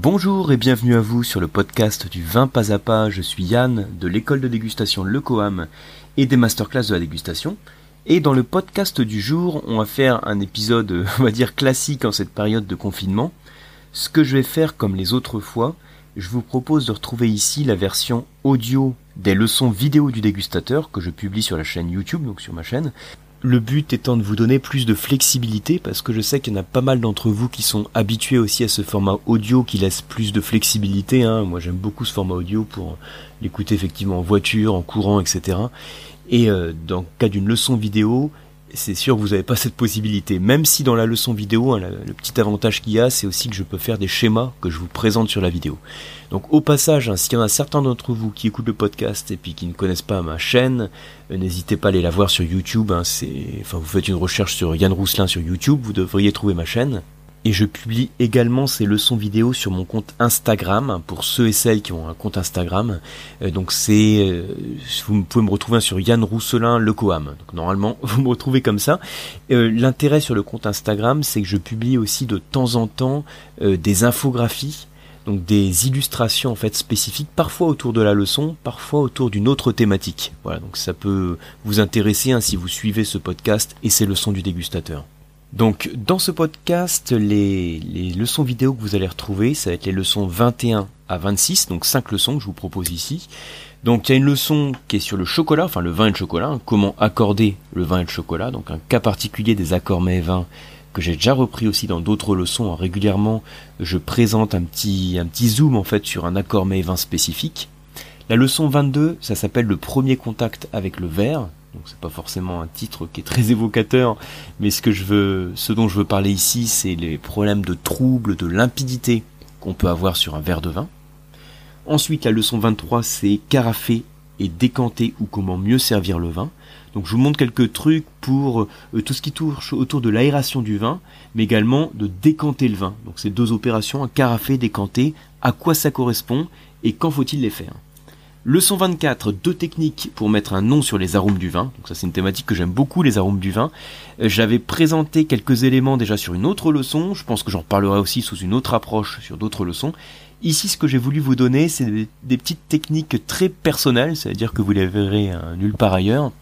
Bonjour et bienvenue à vous sur le podcast du vin pas à pas. Je suis Yann de l'école de dégustation Le Coam et des masterclass de la dégustation. Et dans le podcast du jour, on va faire un épisode, on va dire classique en cette période de confinement. Ce que je vais faire comme les autres fois, je vous propose de retrouver ici la version audio des leçons vidéo du dégustateur que je publie sur la chaîne YouTube, donc sur ma chaîne. Le but étant de vous donner plus de flexibilité parce que je sais qu'il y en a pas mal d'entre vous qui sont habitués aussi à ce format audio qui laisse plus de flexibilité. Hein. Moi j'aime beaucoup ce format audio pour l'écouter effectivement en voiture, en courant, etc. Et euh, dans le cas d'une leçon vidéo, c'est sûr que vous n'avez pas cette possibilité. Même si dans la leçon vidéo, hein, le petit avantage qu'il y a, c'est aussi que je peux faire des schémas que je vous présente sur la vidéo. Donc au passage, hein, s'il y en a certains d'entre vous qui écoutent le podcast et puis qui ne connaissent pas ma chaîne, euh, n'hésitez pas à aller la voir sur YouTube. Hein, enfin, vous faites une recherche sur Yann Rousselin sur YouTube, vous devriez trouver ma chaîne. Et je publie également ces leçons vidéo sur mon compte Instagram pour ceux et celles qui ont un compte Instagram. Euh, donc c'est, euh, vous pouvez me retrouver sur Yann Rousselin Le Coam. Donc normalement vous me retrouvez comme ça. L'intérêt sur le compte Instagram, c'est que je publie aussi de temps en temps des infographies donc des illustrations en fait spécifiques, parfois autour de la leçon, parfois autour d'une autre thématique. Voilà, donc ça peut vous intéresser hein, si vous suivez ce podcast et ces leçons du dégustateur. Donc dans ce podcast, les, leçons vidéo que vous allez retrouver, ça va être les leçons 21 à 26, donc 5 leçons que je vous propose ici. Donc il y a une leçon qui est sur le chocolat, enfin le vin et le chocolat, hein, comment accorder le vin et le chocolat, donc un cas particulier des accords mets et vins que j'ai déjà repris aussi dans d'autres leçons. Hein. Régulièrement, je présente un petit, un petit zoom en fait sur un accord mets et vin spécifique. La leçon 22, ça s'appelle le premier contact avec le verre. Donc c'est pas forcément un titre qui est très évocateur, mais ce que je veux, ce dont je veux parler ici, c'est les problèmes de trouble, de limpidité qu'on peut avoir sur un verre de vin. Ensuite, la leçon 23, c'est carafer et décanter ou comment mieux servir le vin. Donc je vous montre quelques trucs pour euh, tout ce qui touche autour de l'aération du vin, mais également de décanter le vin. Donc ces deux opérations, carafer, décanter, à quoi ça correspond et quand faut-il les faire? Leçon 24, deux techniques pour mettre un nom sur les arômes du vin. Donc ça c'est une thématique que j'aime beaucoup, les arômes du vin. Euh, j'avais présenté quelques éléments déjà sur une autre leçon. Je pense que j'en reparlerai aussi sous une autre approche sur d'autres leçons. Ici, ce que j'ai voulu vous donner, c'est des, petites techniques très personnelles, c'est-à-dire que vous les verrez hein, nulle part ailleurs,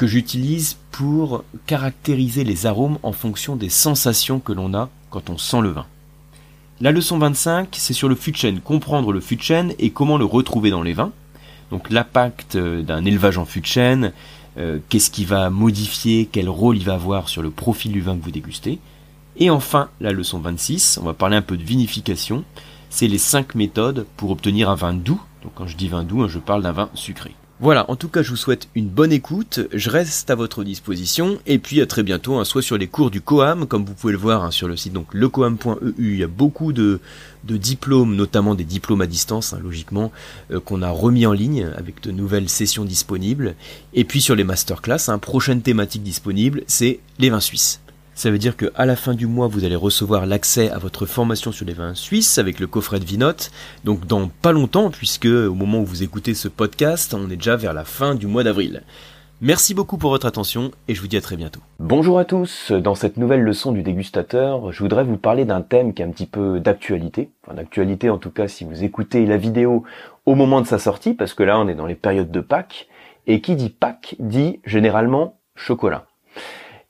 que j'utilise pour caractériser les arômes en fonction des sensations que l'on a quand on sent le vin. La leçon 25, c'est sur le fût comprendre le fût et comment le retrouver dans les vins. Donc l'impact euh, d'un élevage en chêne, euh, qu'est-ce qui va modifier, quel rôle il va avoir sur le profil du vin que vous dégustez. Et enfin, la leçon 26, on va parler un peu de vinification. C'est les 5 méthodes pour obtenir un vin doux. Donc quand je dis vin doux, hein, je parle d'un vin sucré. Voilà, en tout cas, je vous souhaite une bonne écoute. Je reste à votre disposition. Et puis à très bientôt, hein, soit sur les cours du COAM, comme vous pouvez le voir hein, sur le site donc lecoam.eu. Il y a beaucoup de, diplômes, notamment des diplômes à distance, hein, logiquement, euh, qu'on a remis en ligne avec de nouvelles sessions disponibles. Et puis sur les masterclass, prochaine thématique disponible, c'est les vins suisses. Ça veut dire qu'à la fin du mois, vous allez recevoir l'accès à votre formation sur les vins suisses avec le coffret de Vinote. Donc dans pas longtemps, puisque au moment où vous écoutez ce podcast, on est déjà vers la fin du mois d'avril. Merci beaucoup pour votre attention et je vous dis à très bientôt. Bonjour à tous, dans cette nouvelle leçon du dégustateur, je voudrais vous parler d'un thème qui est un petit peu d'actualité, enfin d'actualité en tout cas si vous écoutez la vidéo au moment de sa sortie, parce que là on est dans les périodes de Pâques, et qui dit Pâques dit généralement chocolat.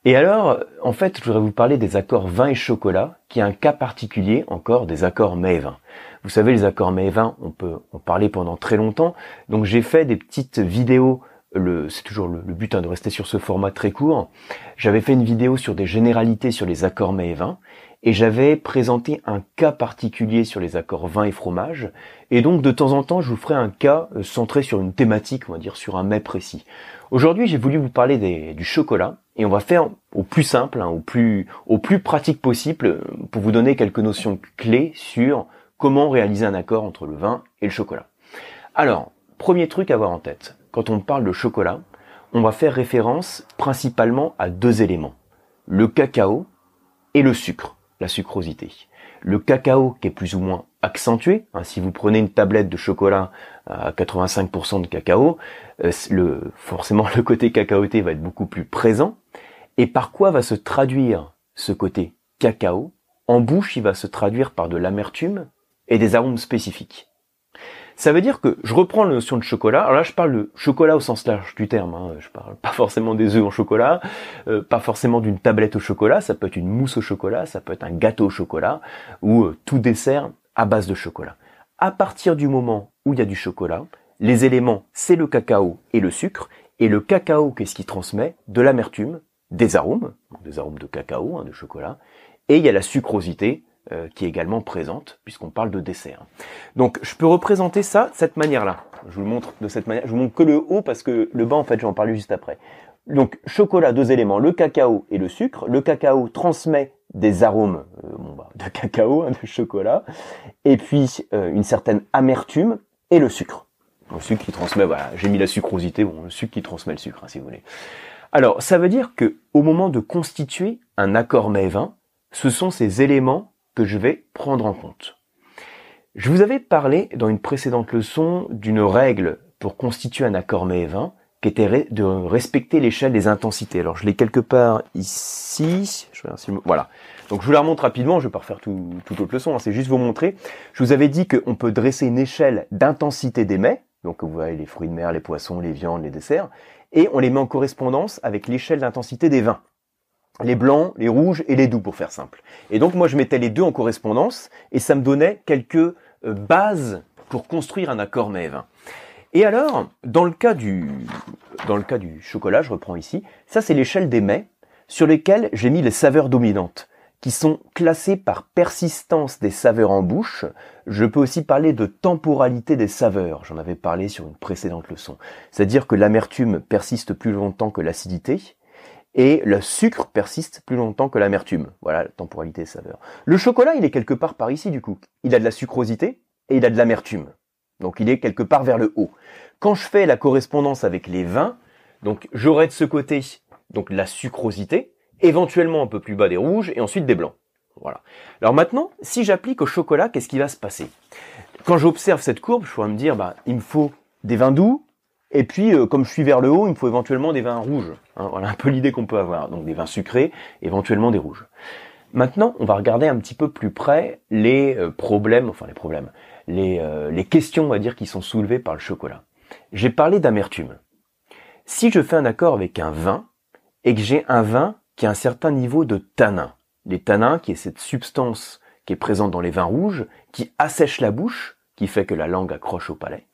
Et alors, en fait, je voudrais vous parler des accords vin et chocolat, qui est un cas particulier encore des accords mets et vin. Vous savez, les accords mets et vin, on peut en parler pendant très longtemps. Donc j'ai fait des petites vidéos, c'est toujours le, but hein, de rester sur ce format très court. J'avais fait une vidéo sur des généralités sur les accords mets et vin, et j'avais présenté un cas particulier sur les accords vin et fromage. Et donc de temps en temps, je vous ferai un cas euh, centré sur une thématique, on va dire sur un mets précis. Aujourd'hui, j'ai voulu vous parler du chocolat et on va faire au plus simple, hein, au plus au plus pratique possible pour vous donner quelques notions clés sur comment réaliser un accord entre le vin et le chocolat. Alors, premier truc à avoir en tête, quand on parle de chocolat, on va faire référence principalement à deux éléments, le cacao et le sucre, la sucrosité. Le cacao qui est plus ou moins accentué, hein, si vous prenez une tablette de chocolat à 85% de cacao, euh, forcément le côté cacaoté va être beaucoup plus présent. Et par quoi va se traduire ce côté cacao? En bouche, il va se traduire par de l'amertume et des arômes spécifiques. Ça veut dire que je reprends la notion de chocolat. Alors là, je parle de chocolat au sens large du terme. Hein. Je parle pas forcément des œufs en chocolat, euh, pas forcément d'une tablette au chocolat. Ça peut être une mousse au chocolat, ça peut être un gâteau au chocolat ou euh, tout dessert à base de chocolat. À partir du moment où il y a du chocolat, les éléments, c'est le cacao et le sucre. Et le cacao, qu'est-ce qui transmet? De l'amertume, des arômes, des arômes de cacao, hein, de chocolat. Et il y a la sucrosité, euh, qui est également présente, puisqu'on parle de dessert. Donc je peux représenter ça de cette manière-là. Je vous le montre de cette manière. Je vous montre que le haut parce que le bas, en fait, j'en parler juste après. Donc chocolat, deux éléments, le cacao et le sucre. Le cacao transmet des arômes euh, bon, bah, de cacao, hein, de chocolat, et puis euh, une certaine amertume et le sucre. Le sucre qui transmet, voilà, j'ai mis la sucrosité, bon, le sucre qui transmet le sucre, hein, si vous voulez. Alors, ça veut dire que au moment de constituer un accord mets-vin, ce sont ces éléments je vais prendre en compte. Je vous avais parlé dans une précédente leçon d'une règle pour constituer un accord 20 qui était de respecter l'échelle des intensités. Alors je l'ai quelque part ici. Voilà. Donc je vous la remonte rapidement, je vais pas refaire tout, toute autre leçon, hein. c'est juste vous montrer. Je vous avais dit qu'on peut dresser une échelle d'intensité des mets, donc vous voyez les fruits de mer, les poissons, les viandes, les desserts, et on les met en correspondance avec l'échelle d'intensité des vins les blancs, les rouges et les doux pour faire simple. Et donc moi je mettais les deux en correspondance et ça me donnait quelques euh, bases pour construire un accord mets Et alors, dans le cas du dans le cas du chocolat, je reprends ici, ça c'est l'échelle des mets sur lesquels j'ai mis les saveurs dominantes qui sont classées par persistance des saveurs en bouche. Je peux aussi parler de temporalité des saveurs. J'en avais parlé sur une précédente leçon. C'est-à-dire que l'amertume persiste plus longtemps que l'acidité et le sucre persiste plus longtemps que l'amertume. Voilà la temporalité saveur. Le chocolat, il est quelque part par ici du coup. Il a de la sucrosité et il a de l'amertume. Donc il est quelque part vers le haut. Quand je fais la correspondance avec les vins, donc j'aurai de ce côté donc la sucrosité, éventuellement un peu plus bas des rouges et ensuite des blancs. Voilà. Alors maintenant, si j'applique au chocolat, qu'est-ce qui va se passer? Quand j'observe cette courbe, je pourrais me dire, bah, il me faut des vins doux, et puis, euh, comme je suis vers le haut, il me faut éventuellement des vins rouges. Hein, voilà un peu l'idée qu'on peut avoir. Donc des vins sucrés, éventuellement des rouges. Maintenant, on va regarder un petit peu plus près les euh, problèmes, enfin les problèmes, les, euh, les questions, on va dire, qui sont soulevées par le chocolat. J'ai parlé d'amertume. Si je fais un accord avec un vin et que j'ai un vin qui a un certain niveau de tanin, les tanins, qui est cette substance qui est présente dans les vins rouges, qui assèche la bouche, qui fait que la langue accroche au palais,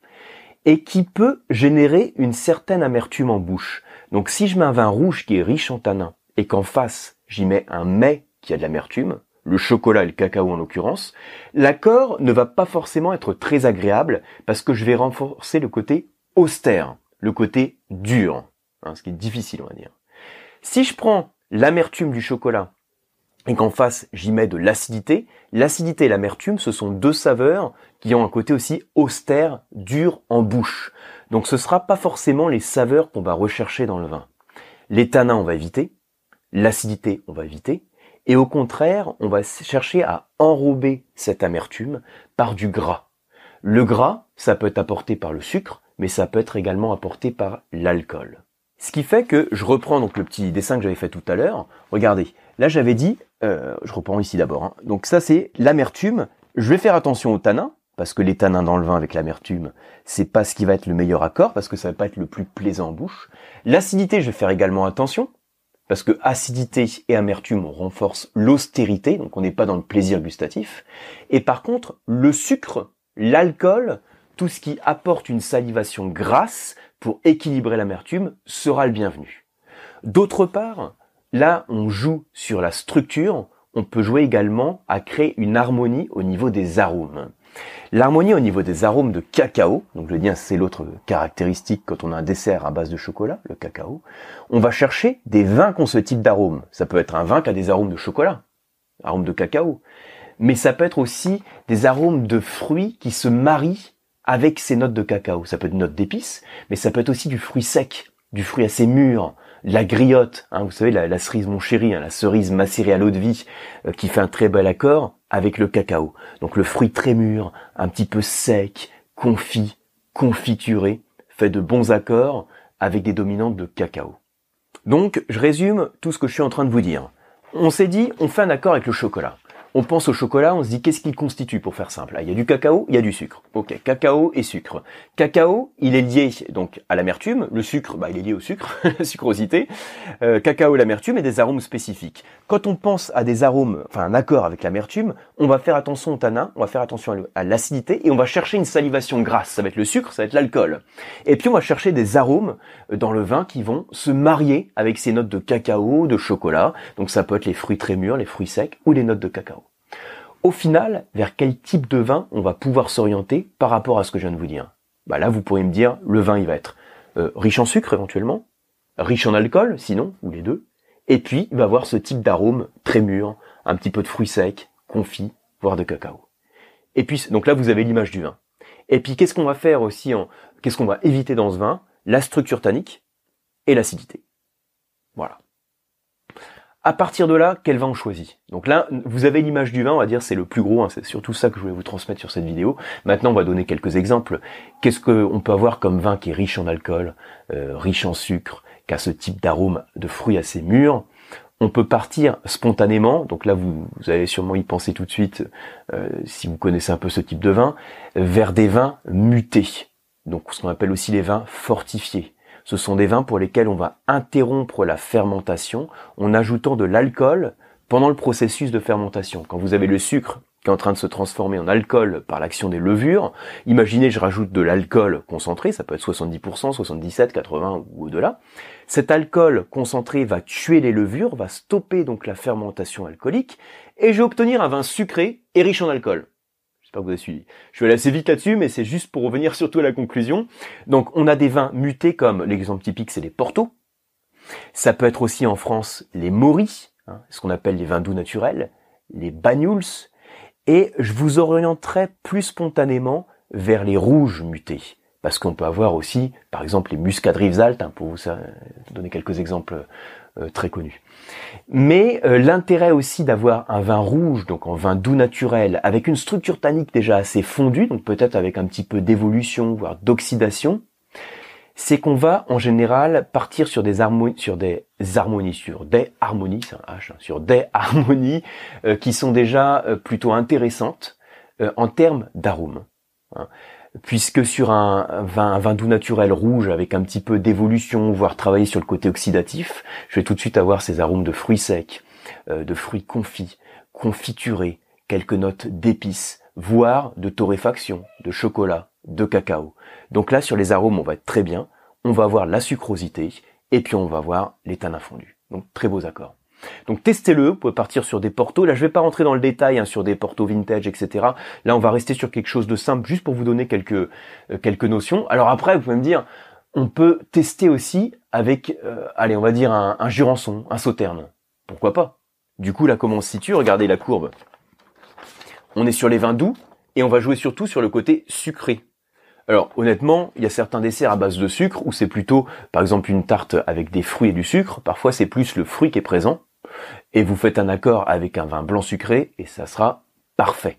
et qui peut générer une certaine amertume en bouche. Donc si je mets un vin rouge qui est riche en tanins et qu'en face j'y mets un mets qui a de l'amertume, le chocolat et le cacao en l'occurrence, l'accord ne va pas forcément être très agréable parce que je vais renforcer le côté austère, le côté dur, hein, ce qui est difficile on va dire. Si je prends l'amertume du chocolat et qu'en face j'y mets de l'acidité, l'acidité et l'amertume, ce sont deux saveurs qui ont un côté aussi austère, dur en bouche. Donc ce sera pas forcément les saveurs qu'on va rechercher dans le vin. Les tanins, on va éviter, l'acidité, on va éviter, et au contraire, on va chercher à enrober cette amertume par du gras. Le gras, ça peut être apporté par le sucre, mais ça peut être également apporté par l'alcool. Ce qui fait que je reprends donc le petit dessin que j'avais fait tout à l'heure. Regardez, là j'avais dit, euh, je reprends ici d'abord. Hein. Donc ça c'est l'amertume. Je vais faire attention aux tanins parce que les tanins dans le vin avec l'amertume, c'est pas ce qui va être le meilleur accord parce que ça va pas être le plus plaisant en bouche. L'acidité, je vais faire également attention parce que acidité et amertume renforcent l'austérité, donc on n'est pas dans le plaisir gustatif. Et par contre, le sucre, l'alcool, tout ce qui apporte une salivation grasse pour équilibrer l'amertume sera le bienvenu. D'autre part, là on joue sur la structure, on peut jouer également à créer une harmonie au niveau des arômes. L'harmonie au niveau des arômes de cacao, donc le dis, c'est l'autre caractéristique quand on a un dessert à base de chocolat, le cacao, on va chercher des vins qui ont ce type d'arôme. Ça peut être un vin qui a des arômes de chocolat, arômes de cacao, mais ça peut être aussi des arômes de fruits qui se marient avec ces notes de cacao. Ça peut être une note d'épices, mais ça peut être aussi du fruit sec, du fruit assez mûr, la griotte, hein, vous savez, la, cerise mon chéri, hein, la cerise macérée à l'eau de vie, euh, qui fait un très bel accord avec le cacao. Donc le fruit très mûr, un petit peu sec, confit, confituré, fait de bons accords avec des dominantes de cacao. Donc je résume tout ce que je suis en train de vous dire. On s'est dit, on fait un accord avec le chocolat. On pense au chocolat, on se dit qu'est-ce qu'il constitue pour faire simple? il y a du cacao, il y a du sucre. Ok, cacao et sucre. Cacao, il est lié donc à l'amertume. Le sucre, bah, il est lié au sucre, la sucrosité. Euh, cacao, l'amertume et des arômes spécifiques. Quand on pense à des arômes, enfin un accord avec l'amertume, on va faire attention au tanin, on va faire attention à l'acidité et on va chercher une salivation grasse. Ça va être le sucre, ça va être l'alcool. Et puis on va chercher des arômes euh, dans le vin qui vont se marier avec ces notes de cacao, de chocolat. Donc ça peut être les fruits très mûrs, les fruits secs ou les notes de cacao. Au final, vers quel type de vin on va pouvoir s'orienter par rapport à ce que je viens de vous dire? Bah Là, vous pourriez me dire, le vin, il va être euh, riche en sucre éventuellement, riche en alcool, sinon, ou les deux, et puis il va avoir ce type d'arôme très mûr, un petit peu de fruits secs, confits, voire de cacao. Et puis, donc là, vous avez l'image du vin. Et puis, qu'est-ce qu'on va faire aussi en, qu'est-ce qu'on va éviter dans ce vin? La structure tannique et l'acidité. Voilà. À partir de là, quel vin on choisit? Donc là, vous avez l'image du vin, on va dire c'est le plus gros, hein, c'est surtout ça que je voulais vous transmettre sur cette vidéo. Maintenant, on va donner quelques exemples. Qu'est-ce qu'on peut avoir comme vin qui est riche en alcool, euh, riche en sucre, qui a ce type d'arôme de fruits assez mûrs? On peut partir spontanément, donc là vous, allez sûrement y penser tout de suite euh, si vous connaissez un peu ce type de vin, vers des vins mutés, donc ce qu'on appelle aussi les vins fortifiés. Ce sont des vins pour lesquels on va interrompre la fermentation en ajoutant de l'alcool pendant le processus de fermentation. Quand vous avez le sucre qui est en train de se transformer en alcool par l'action des levures, imaginez je rajoute de l'alcool concentré, ça peut être 70%, 77, 80 ou au-delà. Cet alcool concentré va tuer les levures, va stopper donc la fermentation alcoolique, et je vais obtenir un vin sucré et riche en alcool. J'espère que vous avez suivi. Je vais aller assez vite là-dessus, mais c'est juste pour revenir surtout à la conclusion. Donc, on a des vins mutés comme l'exemple typique, c'est les Porto. Ça peut être aussi en France les Moris, hein, ce qu'on appelle les vins doux naturels, les Banyuls, et je vous orienterai plus spontanément vers les rouges mutés. Parce qu'on peut avoir aussi, par exemple, les muscadrives altes, hein, pour vous donner quelques exemples euh, très connu. Mais euh, l'intérêt aussi d'avoir un vin rouge, donc en vin doux naturel, avec une structure tannique déjà assez fondue, donc peut-être avec un petit peu d'évolution, voire d'oxydation, c'est qu'on va en général partir sur des harmonies, sur des harmonies, sur des harmonies, c'est un H, hein, sur des harmonies euh, qui sont déjà plutôt intéressantes en termes d'arômes. Hein puisque sur un vin, doux naturel rouge avec un petit peu d'évolution, voire travailler sur le côté oxydatif, je vais tout de suite avoir ces arômes de fruits secs, euh, de fruits confits, confiturés, quelques notes d'épices, voire de torréfaction, de chocolat, de cacao. Donc là, sur les arômes, on va être très bien, on va avoir la sucrosité, et puis on va avoir les tanins fondus. Donc très beaux accords. Donc testez-le, vous pouvez partir sur des portos. Là, je vais pas rentrer dans le détail hein, sur des portos vintage, etc. Là, on va rester sur quelque chose de simple, juste pour vous donner quelques euh, quelques notions. Alors après, vous pouvez me dire, on peut tester aussi avec, euh, allez, on va dire un, un jurançon, un sauterne. Pourquoi pas? Du coup, là, comment on se situe? Regardez la courbe. On est sur les vins doux et on va jouer surtout sur le côté sucré. Alors honnêtement, il y a certains desserts à base de sucre où c'est plutôt, par exemple, une tarte avec des fruits et du sucre. Parfois, c'est plus le fruit qui est présent et vous faites un accord avec un vin blanc sucré et ça sera parfait.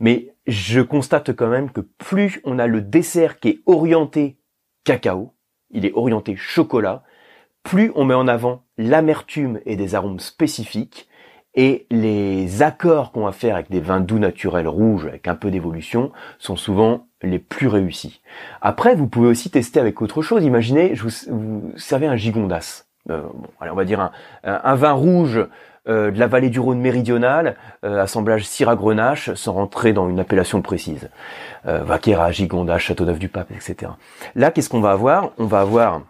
Mais je constate quand même que plus on a le dessert qui est orienté cacao, il est orienté chocolat, plus on met en avant l'amertume et des arômes spécifiques, et les accords qu'on va faire avec des vins doux naturels rouges avec un peu d'évolution sont souvent les plus réussis. Après, vous pouvez aussi tester avec autre chose. Imaginez, je vous, vous servez un gigondas. Euh, on va dire un, vin rouge euh, de la vallée du Rhône méridionale, euh, assemblage Syrah-Grenache, sans rentrer dans une appellation précise. Euh, Vaquera, Gigondas, Châteauneuf-du-Pape, etc. Là, qu'est-ce qu'on va avoir? On va avoir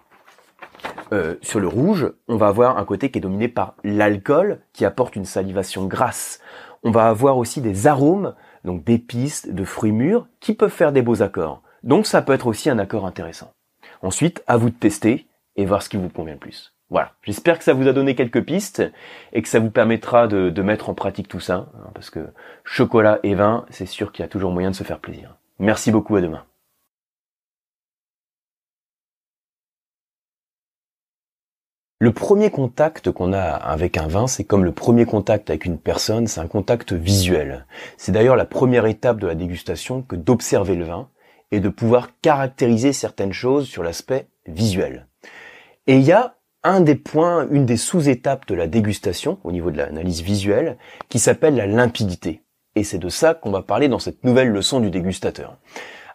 sur le rouge, on va avoir un côté qui est dominé par l'alcool, qui apporte une salivation grasse. On va avoir aussi des arômes, donc d'épices, de fruits mûrs, qui peuvent faire des beaux accords. Donc ça peut être aussi un accord intéressant. Ensuite, à vous de tester et voir ce qui vous convient le plus. Voilà, j'espère que ça vous a donné quelques pistes et que ça vous permettra de, mettre en pratique tout ça, hein, parce que chocolat et vin, c'est sûr qu'il y a toujours moyen de se faire plaisir. Merci beaucoup, à demain. Le premier contact qu'on a avec un vin, c'est comme le premier contact avec une personne, c'est un contact visuel. C'est d'ailleurs la première étape de la dégustation que d'observer le vin et de pouvoir caractériser certaines choses sur l'aspect visuel. Et il y a un des points, une des sous-étapes de la dégustation au niveau de l'analyse visuelle qui s'appelle la limpidité. Et c'est de ça qu'on va parler dans cette nouvelle leçon du dégustateur.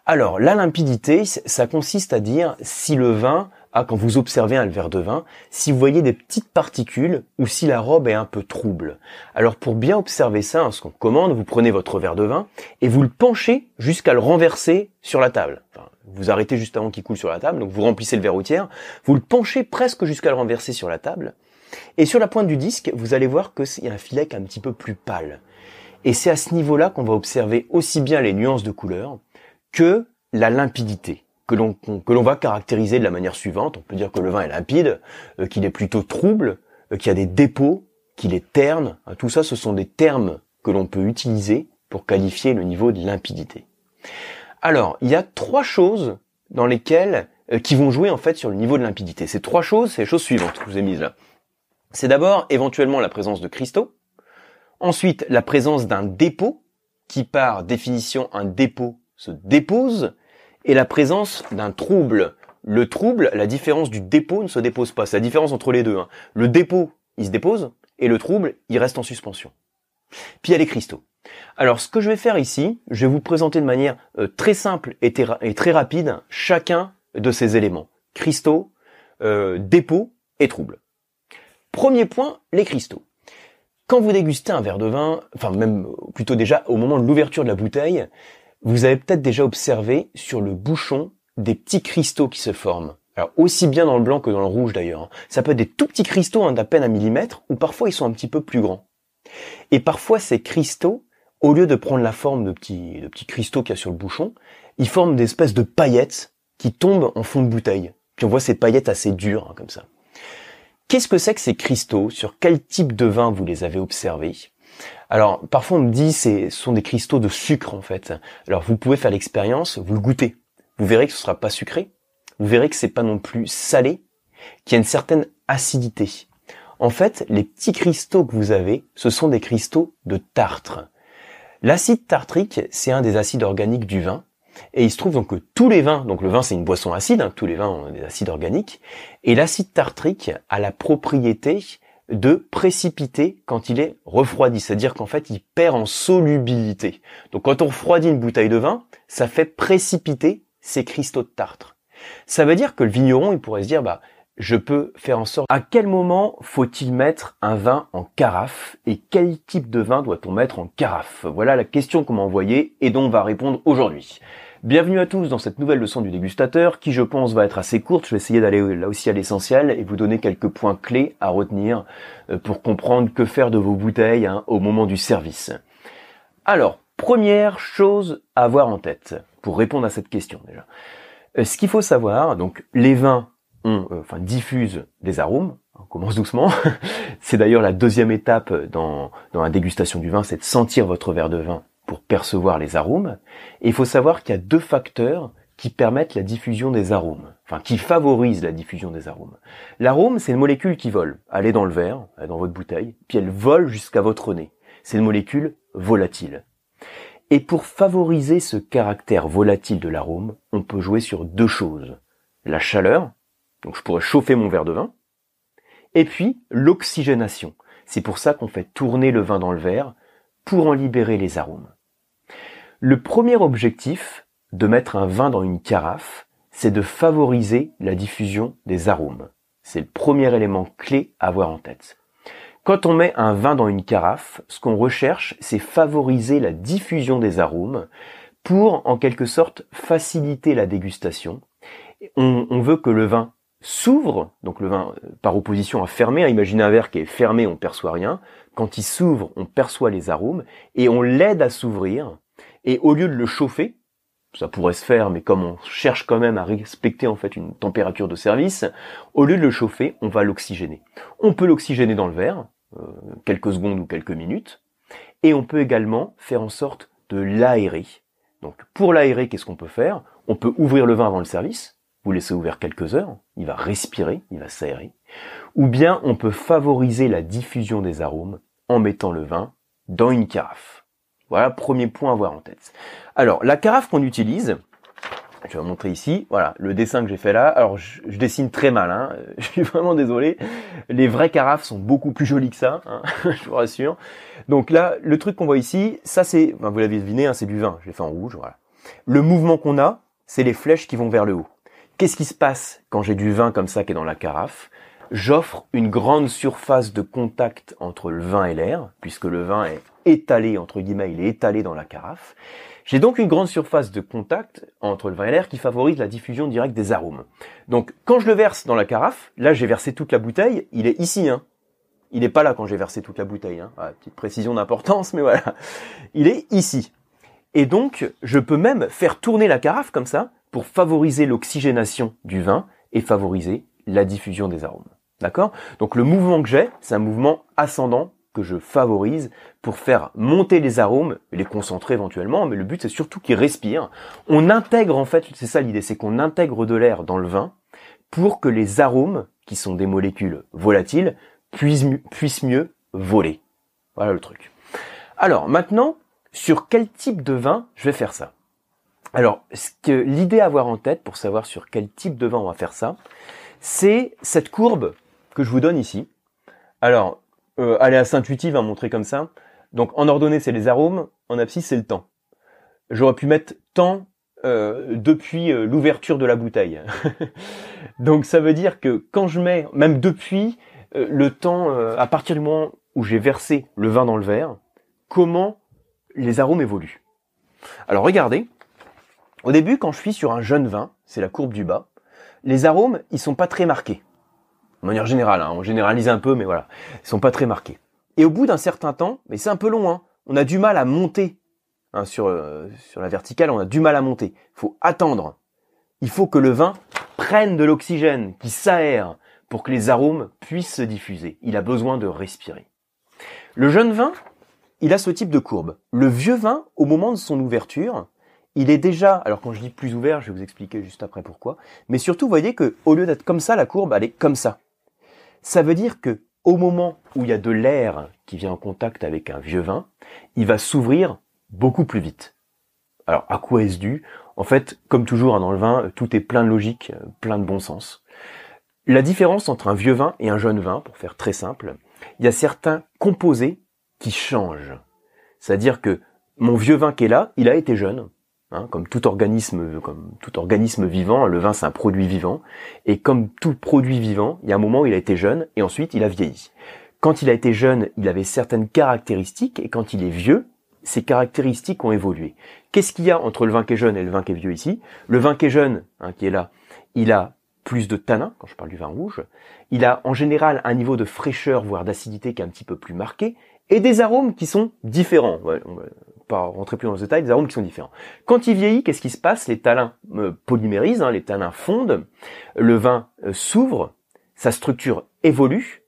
Alors, la limpidité, ça consiste à dire si le vin a, quand vous observez un verre de vin, si vous voyez des petites particules ou si la robe est un peu trouble. Alors, pour bien observer ça, hein, ce qu'on commande, vous prenez votre verre de vin et vous le penchez jusqu'à le renverser sur la table. Vous arrêtez juste avant qu'il coule sur la table, donc vous remplissez le verre au vous le penchez presque jusqu'à le renverser sur la table. Et sur la pointe du disque, vous allez voir qu'il y a un filet qui est un petit peu plus pâle. Et c'est à ce niveau-là qu'on va observer aussi bien les nuances de couleur que la limpidité, que l'on que l'on va caractériser de la manière suivante. On peut dire que le vin est limpide, euh, qu'il est plutôt trouble, euh, qu'il y a des dépôts, qu'il est terne. Hein, tout ça, ce sont des termes que l'on peut utiliser pour qualifier le niveau de limpidité. Alors, il y a trois choses dans lesquelles euh, qui vont jouer en fait sur le niveau de limpidité. Ces trois choses, c'est les choses suivantes que je vous ai mises là. C'est d'abord éventuellement la présence de cristaux, Ensuite, la présence d'un dépôt, qui par définition, un dépôt se dépose, et la présence d'un trouble. Le trouble, la différence du dépôt ne se dépose pas. C'est la différence entre les deux. Hein. Le dépôt, il se dépose, et le trouble, il reste en suspension. Puis il y a les cristaux. Alors ce que je vais faire ici, je vais vous présenter de manière euh, très simple et, très rapide chacun de ces éléments. Cristaux, euh, dépôt et trouble. Premier point, les cristaux. Quand vous dégustez un verre de vin, enfin même plutôt déjà au moment de l'ouverture de la bouteille, vous avez peut-être déjà observé sur le bouchon des petits cristaux qui se forment. Alors aussi bien dans le blanc que dans le rouge d'ailleurs. Ça peut être des tout petits cristaux hein, d'à peine un millimètre, ou parfois ils sont un petit peu plus grands. Et parfois ces cristaux, au lieu de prendre la forme de petits, cristaux qu'il y a sur le bouchon, ils forment des espèces de paillettes qui tombent en fond de bouteille. Puis on voit ces paillettes assez dures hein, comme ça. Qu'est-ce que c'est que ces cristaux? Sur quel type de vin vous les avez observés? Alors, parfois on me dit ce sont des cristaux de sucre en fait. Alors vous pouvez faire l'expérience, vous le goûtez. Vous verrez que ce sera pas sucré. Vous verrez que c'est pas non plus salé, qu'il y a une certaine acidité. En fait, les petits cristaux que vous avez, ce sont des cristaux de tartre. L'acide tartrique, c'est un des acides organiques du vin et il se trouve donc que tous les vins, donc le vin c'est une boisson acide, hein, tous les vins ont des acides organiques, et l'acide tartrique a la propriété de précipiter quand il est refroidi, c'est-à-dire qu'en fait il perd en solubilité. Donc quand on refroidit une bouteille de vin, ça fait précipiter ces cristaux de tartre. Ça veut dire que le vigneron, il pourrait se dire, bah, je peux faire en sorte à quel moment faut-il mettre un vin en carafe et quel type de vin doit-on mettre en carafe? Voilà la question qu'on m'a envoyée et dont on va répondre aujourd'hui. Bienvenue à tous dans cette nouvelle leçon du dégustateur qui je pense va être assez courte. Je vais essayer d'aller là aussi à l'essentiel et vous donner quelques points clés à retenir euh, pour comprendre que faire de vos bouteilles hein, au moment du service. Alors, première chose à avoir en tête pour répondre à cette question déjà. Euh, ce qu'il faut savoir, donc les vins ont, euh, enfin diffusent des arômes. On commence doucement. c'est d'ailleurs la deuxième étape dans, dans la dégustation du vin, c'est de sentir votre verre de vin pour percevoir les arômes. Et il faut savoir qu'il y a deux facteurs qui permettent la diffusion des arômes, enfin qui favorisent la diffusion des arômes. L'arôme, c'est une molécule qui vole. Elle est dans le verre, elle est dans votre bouteille, puis elle vole jusqu'à votre nez. C'est une molécule volatile. Et pour favoriser ce caractère volatile de l'arôme, on peut jouer sur deux choses. La chaleur, donc je pourrais chauffer mon verre de vin, et puis l'oxygénation. C'est pour ça qu'on fait tourner le vin dans le verre pour en libérer les arômes. Le premier objectif de mettre un vin dans une carafe, c'est de favoriser la diffusion des arômes. C'est le premier élément clé à avoir en tête. Quand on met un vin dans une carafe, ce qu'on recherche, c'est favoriser la diffusion des arômes pour, en quelque sorte, faciliter la dégustation. On, veut que le vin s'ouvre, donc le vin euh, par opposition à fermé, imaginez un verre qui est fermé, on perçoit rien. Quand il s'ouvre, on perçoit les arômes et on l'aide à s'ouvrir et au lieu de le chauffer, ça pourrait se faire, mais comme on cherche quand même à respecter en fait une température de service, au lieu de le chauffer, on va l'oxygéner. On peut l'oxygéner dans le verre, euh, quelques secondes ou quelques minutes, et on peut également faire en sorte de l'aérer. Donc pour l'aérer, qu'est-ce qu'on peut faire? On peut ouvrir le vin avant le service, vous laissez ouvert quelques heures, il va respirer, il va s'aérer. Ou bien on peut favoriser la diffusion des arômes en mettant le vin dans une carafe. Voilà, premier point à avoir en tête. Alors, la carafe qu'on utilise, je vais vous montrer ici. Voilà, le dessin que j'ai fait là. Alors, je, dessine très mal. Hein. Je suis vraiment désolé. Les vraies carafes sont beaucoup plus jolies que ça. Hein, je vous rassure. Donc là, le truc qu'on voit ici, ça c'est, vous l'avez deviné, hein, c'est du vin. Je l'ai fait en rouge. Voilà. Le mouvement qu'on a, c'est les flèches qui vont vers le haut. Qu'est-ce qui se passe quand j'ai du vin comme ça qui est dans la carafe? J'offre une grande surface de contact entre le vin et l'air, puisque le vin est étalé, entre guillemets, il est étalé dans la carafe. J'ai donc une grande surface de contact entre le vin et l'air qui favorise la diffusion directe des arômes. Donc quand je le verse dans la carafe, là j'ai versé toute la bouteille, il est ici. Hein. Il n'est pas là quand j'ai versé toute la bouteille. Hein. Ah, petite précision d'importance, mais voilà. Il est ici. Et donc je peux même faire tourner la carafe comme ça pour favoriser l'oxygénation du vin et favoriser la diffusion des arômes. D'accord? Donc le mouvement que j'ai, c'est un mouvement ascendant que je favorise pour faire monter les arômes, les concentrer éventuellement, mais le but c'est surtout qu'ils respirent. On intègre en fait, c'est ça l'idée, c'est qu'on intègre de l'air dans le vin pour que les arômes, qui sont des molécules volatiles, puissent, puissent mieux voler. Voilà le truc. Alors maintenant, sur quel type de vin je vais faire ça? Alors, ce que l'idée à avoir en tête pour savoir sur quel type de vin on va faire ça, c'est cette courbe que je vous donne ici. Alors, euh, elle est assez intuitive à montrer comme ça. Donc en ordonnée, c'est les arômes, en abscisse, c'est le temps. J'aurais pu mettre temps euh, depuis euh, l'ouverture de la bouteille. Donc ça veut dire que quand je mets, même depuis euh, le temps, à partir du moment où j'ai versé le vin dans le verre, comment les arômes évoluent. Alors regardez, au début, quand je suis sur un jeune vin, c'est la courbe du bas, les arômes, ils sont pas très marqués de manière générale, hein, on généralise un peu, mais voilà, ils sont pas très marqués. Et au bout d'un certain temps, mais c'est un peu long, hein, on a du mal à monter hein, sur, euh, sur la verticale, on a du mal à monter. Il faut attendre. Il faut que le vin prenne de l'oxygène, qui s'aère, pour que les arômes puissent se diffuser. Il a besoin de respirer. Le jeune vin, il a ce type de courbe. Le vieux vin, au moment de son ouverture, il est déjà, alors quand je dis plus ouvert, je vais vous expliquer juste après pourquoi, mais surtout, vous voyez que au lieu d'être comme ça, la courbe, elle est comme ça. Ça veut dire que au moment où il y a de l'air qui vient en contact avec un vieux vin, il va s'ouvrir beaucoup plus vite. Alors à quoi est-ce dû? En fait, comme toujours hein, dans le vin, tout est plein de logique, plein de bon sens. La différence entre un vieux vin et un jeune vin, pour faire très simple, il y a certains composés qui changent. C'est-à-dire que mon vieux vin qui est là, il a été jeune, Hein, comme tout organisme, comme tout organisme vivant, le vin c'est un produit vivant, et comme tout produit vivant, il y a un moment où il a été jeune et ensuite il a vieilli. Quand il a été jeune, il avait certaines caractéristiques, et quand il est vieux, ces caractéristiques ont évolué. Qu'est-ce qu'il y a entre le vin qui est jeune et le vin qui est vieux ici? Le vin qui est jeune, hein, qui est là, il a plus de tanin, quand je parle du vin rouge, il a en général un niveau de fraîcheur, voire d'acidité qui est un petit peu plus marqué, et des arômes qui sont différents pas rentrer plus dans les détails, des arômes qui sont différents. Quand il vieillit, qu'est-ce qui se passe? Les talins euh, polymérisent, hein, les talins fondent, le vin euh, s'ouvre, sa structure évolue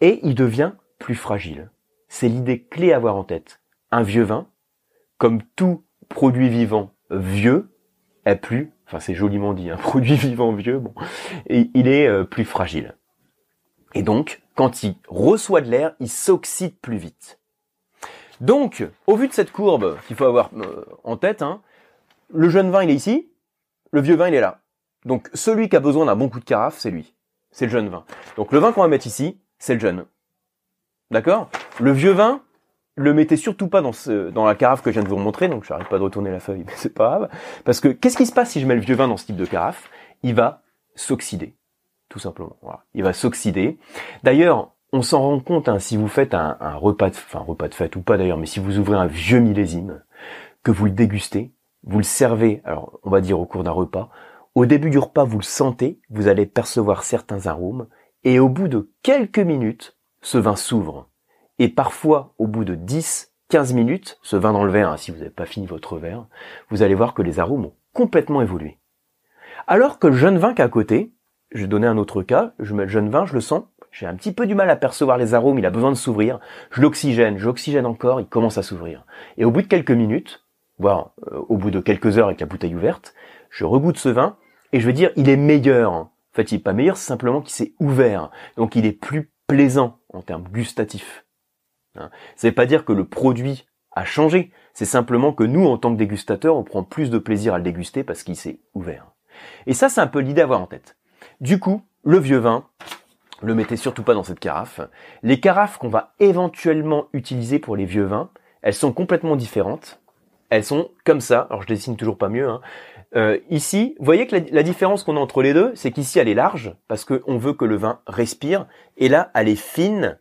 et il devient plus fragile. C'est l'idée clé à avoir en tête. Un vieux vin, comme tout produit vivant vieux, est plus, enfin c'est joliment dit, un produit vivant vieux, il est euh, plus fragile. Et donc, quand il reçoit de l'air, il s'oxyde plus vite. Donc, au vu de cette courbe qu'il faut avoir euh, en tête, hein, le jeune vin il est ici, le vieux vin il est là. Donc celui qui a besoin d'un bon coup de carafe, c'est lui. C'est le jeune vin. Donc le vin qu'on va mettre ici, c'est le jeune. D'accord? Le vieux vin, le mettez surtout pas dans, ce, dans la carafe que je viens de vous montrer, donc j'arrête pas de retourner la feuille, mais c'est pas grave. Parce que qu'est-ce qui se passe si je mets le vieux vin dans ce type de carafe? Il va s'oxyder. Tout simplement. Voilà. Il va s'oxyder. D'ailleurs, on s'en rend compte hein, si vous faites un, repas de, fête ou pas d'ailleurs, mais si vous ouvrez un vieux millésime, que vous le dégustez, vous le servez, alors on va dire au cours d'un repas, au début du repas vous le sentez, vous allez percevoir certains arômes, et au bout de quelques minutes, ce vin s'ouvre. Et parfois, au bout de 10, 15 minutes, ce vin dans le verre, hein, si vous n'avez pas fini votre verre, vous allez voir que les arômes ont complètement évolué. Alors que le jeune vin qu'à côté, je vais donner un autre cas, je mets le jeune vin, je le sens j'ai un petit peu du mal à percevoir les arômes, il a besoin de s'ouvrir. Je l'oxygène, j'oxygène encore, il commence à s'ouvrir. Et au bout de quelques minutes, voire euh, au bout de quelques heures avec la bouteille ouverte, je regoute ce vin et je vais dire il est meilleur. En fait, il est pas meilleur, c'est simplement qu'il s'est ouvert. Donc il est plus plaisant en termes gustatifs. Hein. Ça pas dire que le produit a changé. C'est simplement que nous, en tant que dégustateurs, on prend plus de plaisir à le déguster parce qu'il s'est ouvert. Et ça, c'est un peu l'idée à avoir en tête. Du coup, le vieux vin, le mettez surtout pas dans cette carafe. Les carafes qu'on va éventuellement utiliser pour les vieux vins, elles sont complètement différentes. Elles sont comme ça. Alors je dessine toujours pas mieux. Hein. Euh, ici, vous voyez que la, différence qu'on a entre les deux, c'est qu'ici elle est large parce qu'on veut que le vin respire, et là elle est fine.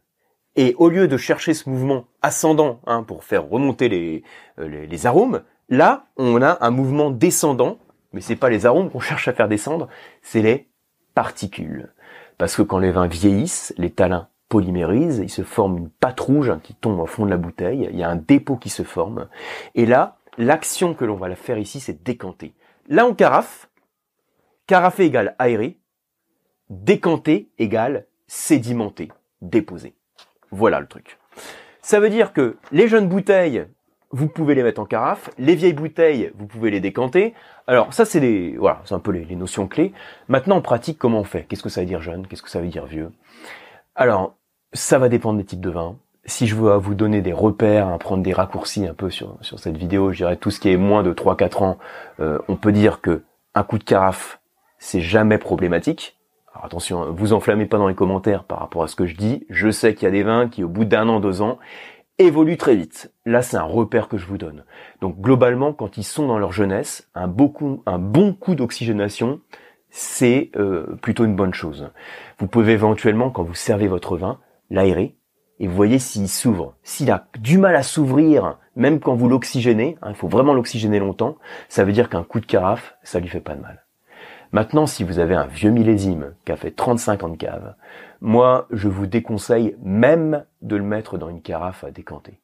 Et au lieu de chercher ce mouvement ascendant hein, pour faire remonter les, euh, les, les arômes, là on a un mouvement descendant. Mais c'est pas les arômes qu'on cherche à faire descendre, c'est les particules. Parce que quand les vins vieillissent, les talins polymérisent, il se forme une pâte rouge qui tombe au fond de la bouteille, il y a un dépôt qui se forme, et là, l'action que l'on va faire ici, c'est décanter. Là, on carafe, carafer égale aéré, décanter égale sédimenter, déposer. Voilà le truc. Ça veut dire que les jeunes bouteilles, vous pouvez les mettre en carafe. Les vieilles bouteilles, vous pouvez les décanter. Alors ça, c'est les, voilà, c'est un peu les, notions clés. Maintenant, en pratique, comment on fait? Qu'est-ce que ça veut dire jeune? Qu'est-ce que ça veut dire vieux? Alors, ça va dépendre des types de vins. Si je veux vous donner des repères, hein, prendre des raccourcis un peu sur, sur cette vidéo, je dirais tout ce qui est moins de 3-4 ans, euh, on peut dire que un coup de carafe, c'est jamais problématique. Alors attention, hein, vous enflammez pas dans les commentaires par rapport à ce que je dis. Je sais qu'il y a des vins qui, au bout d'un an, deux ans, évolue très vite. Là, c'est un repère que je vous donne. Donc globalement, quand ils sont dans leur jeunesse, un, bon coup d'oxygénation, c'est euh, plutôt une bonne chose. Vous pouvez éventuellement, quand vous servez votre vin, l'aérer et vous voyez s'il s'ouvre. S'il a du mal à s'ouvrir, même quand vous l'oxygénez, hein, il faut vraiment l'oxygéner longtemps, ça veut dire qu'un coup de carafe, ça lui fait pas de mal. Maintenant, si vous avez un vieux millésime qui a fait 35 ans de cave, moi, je vous déconseille même de le mettre dans une carafe à décanter.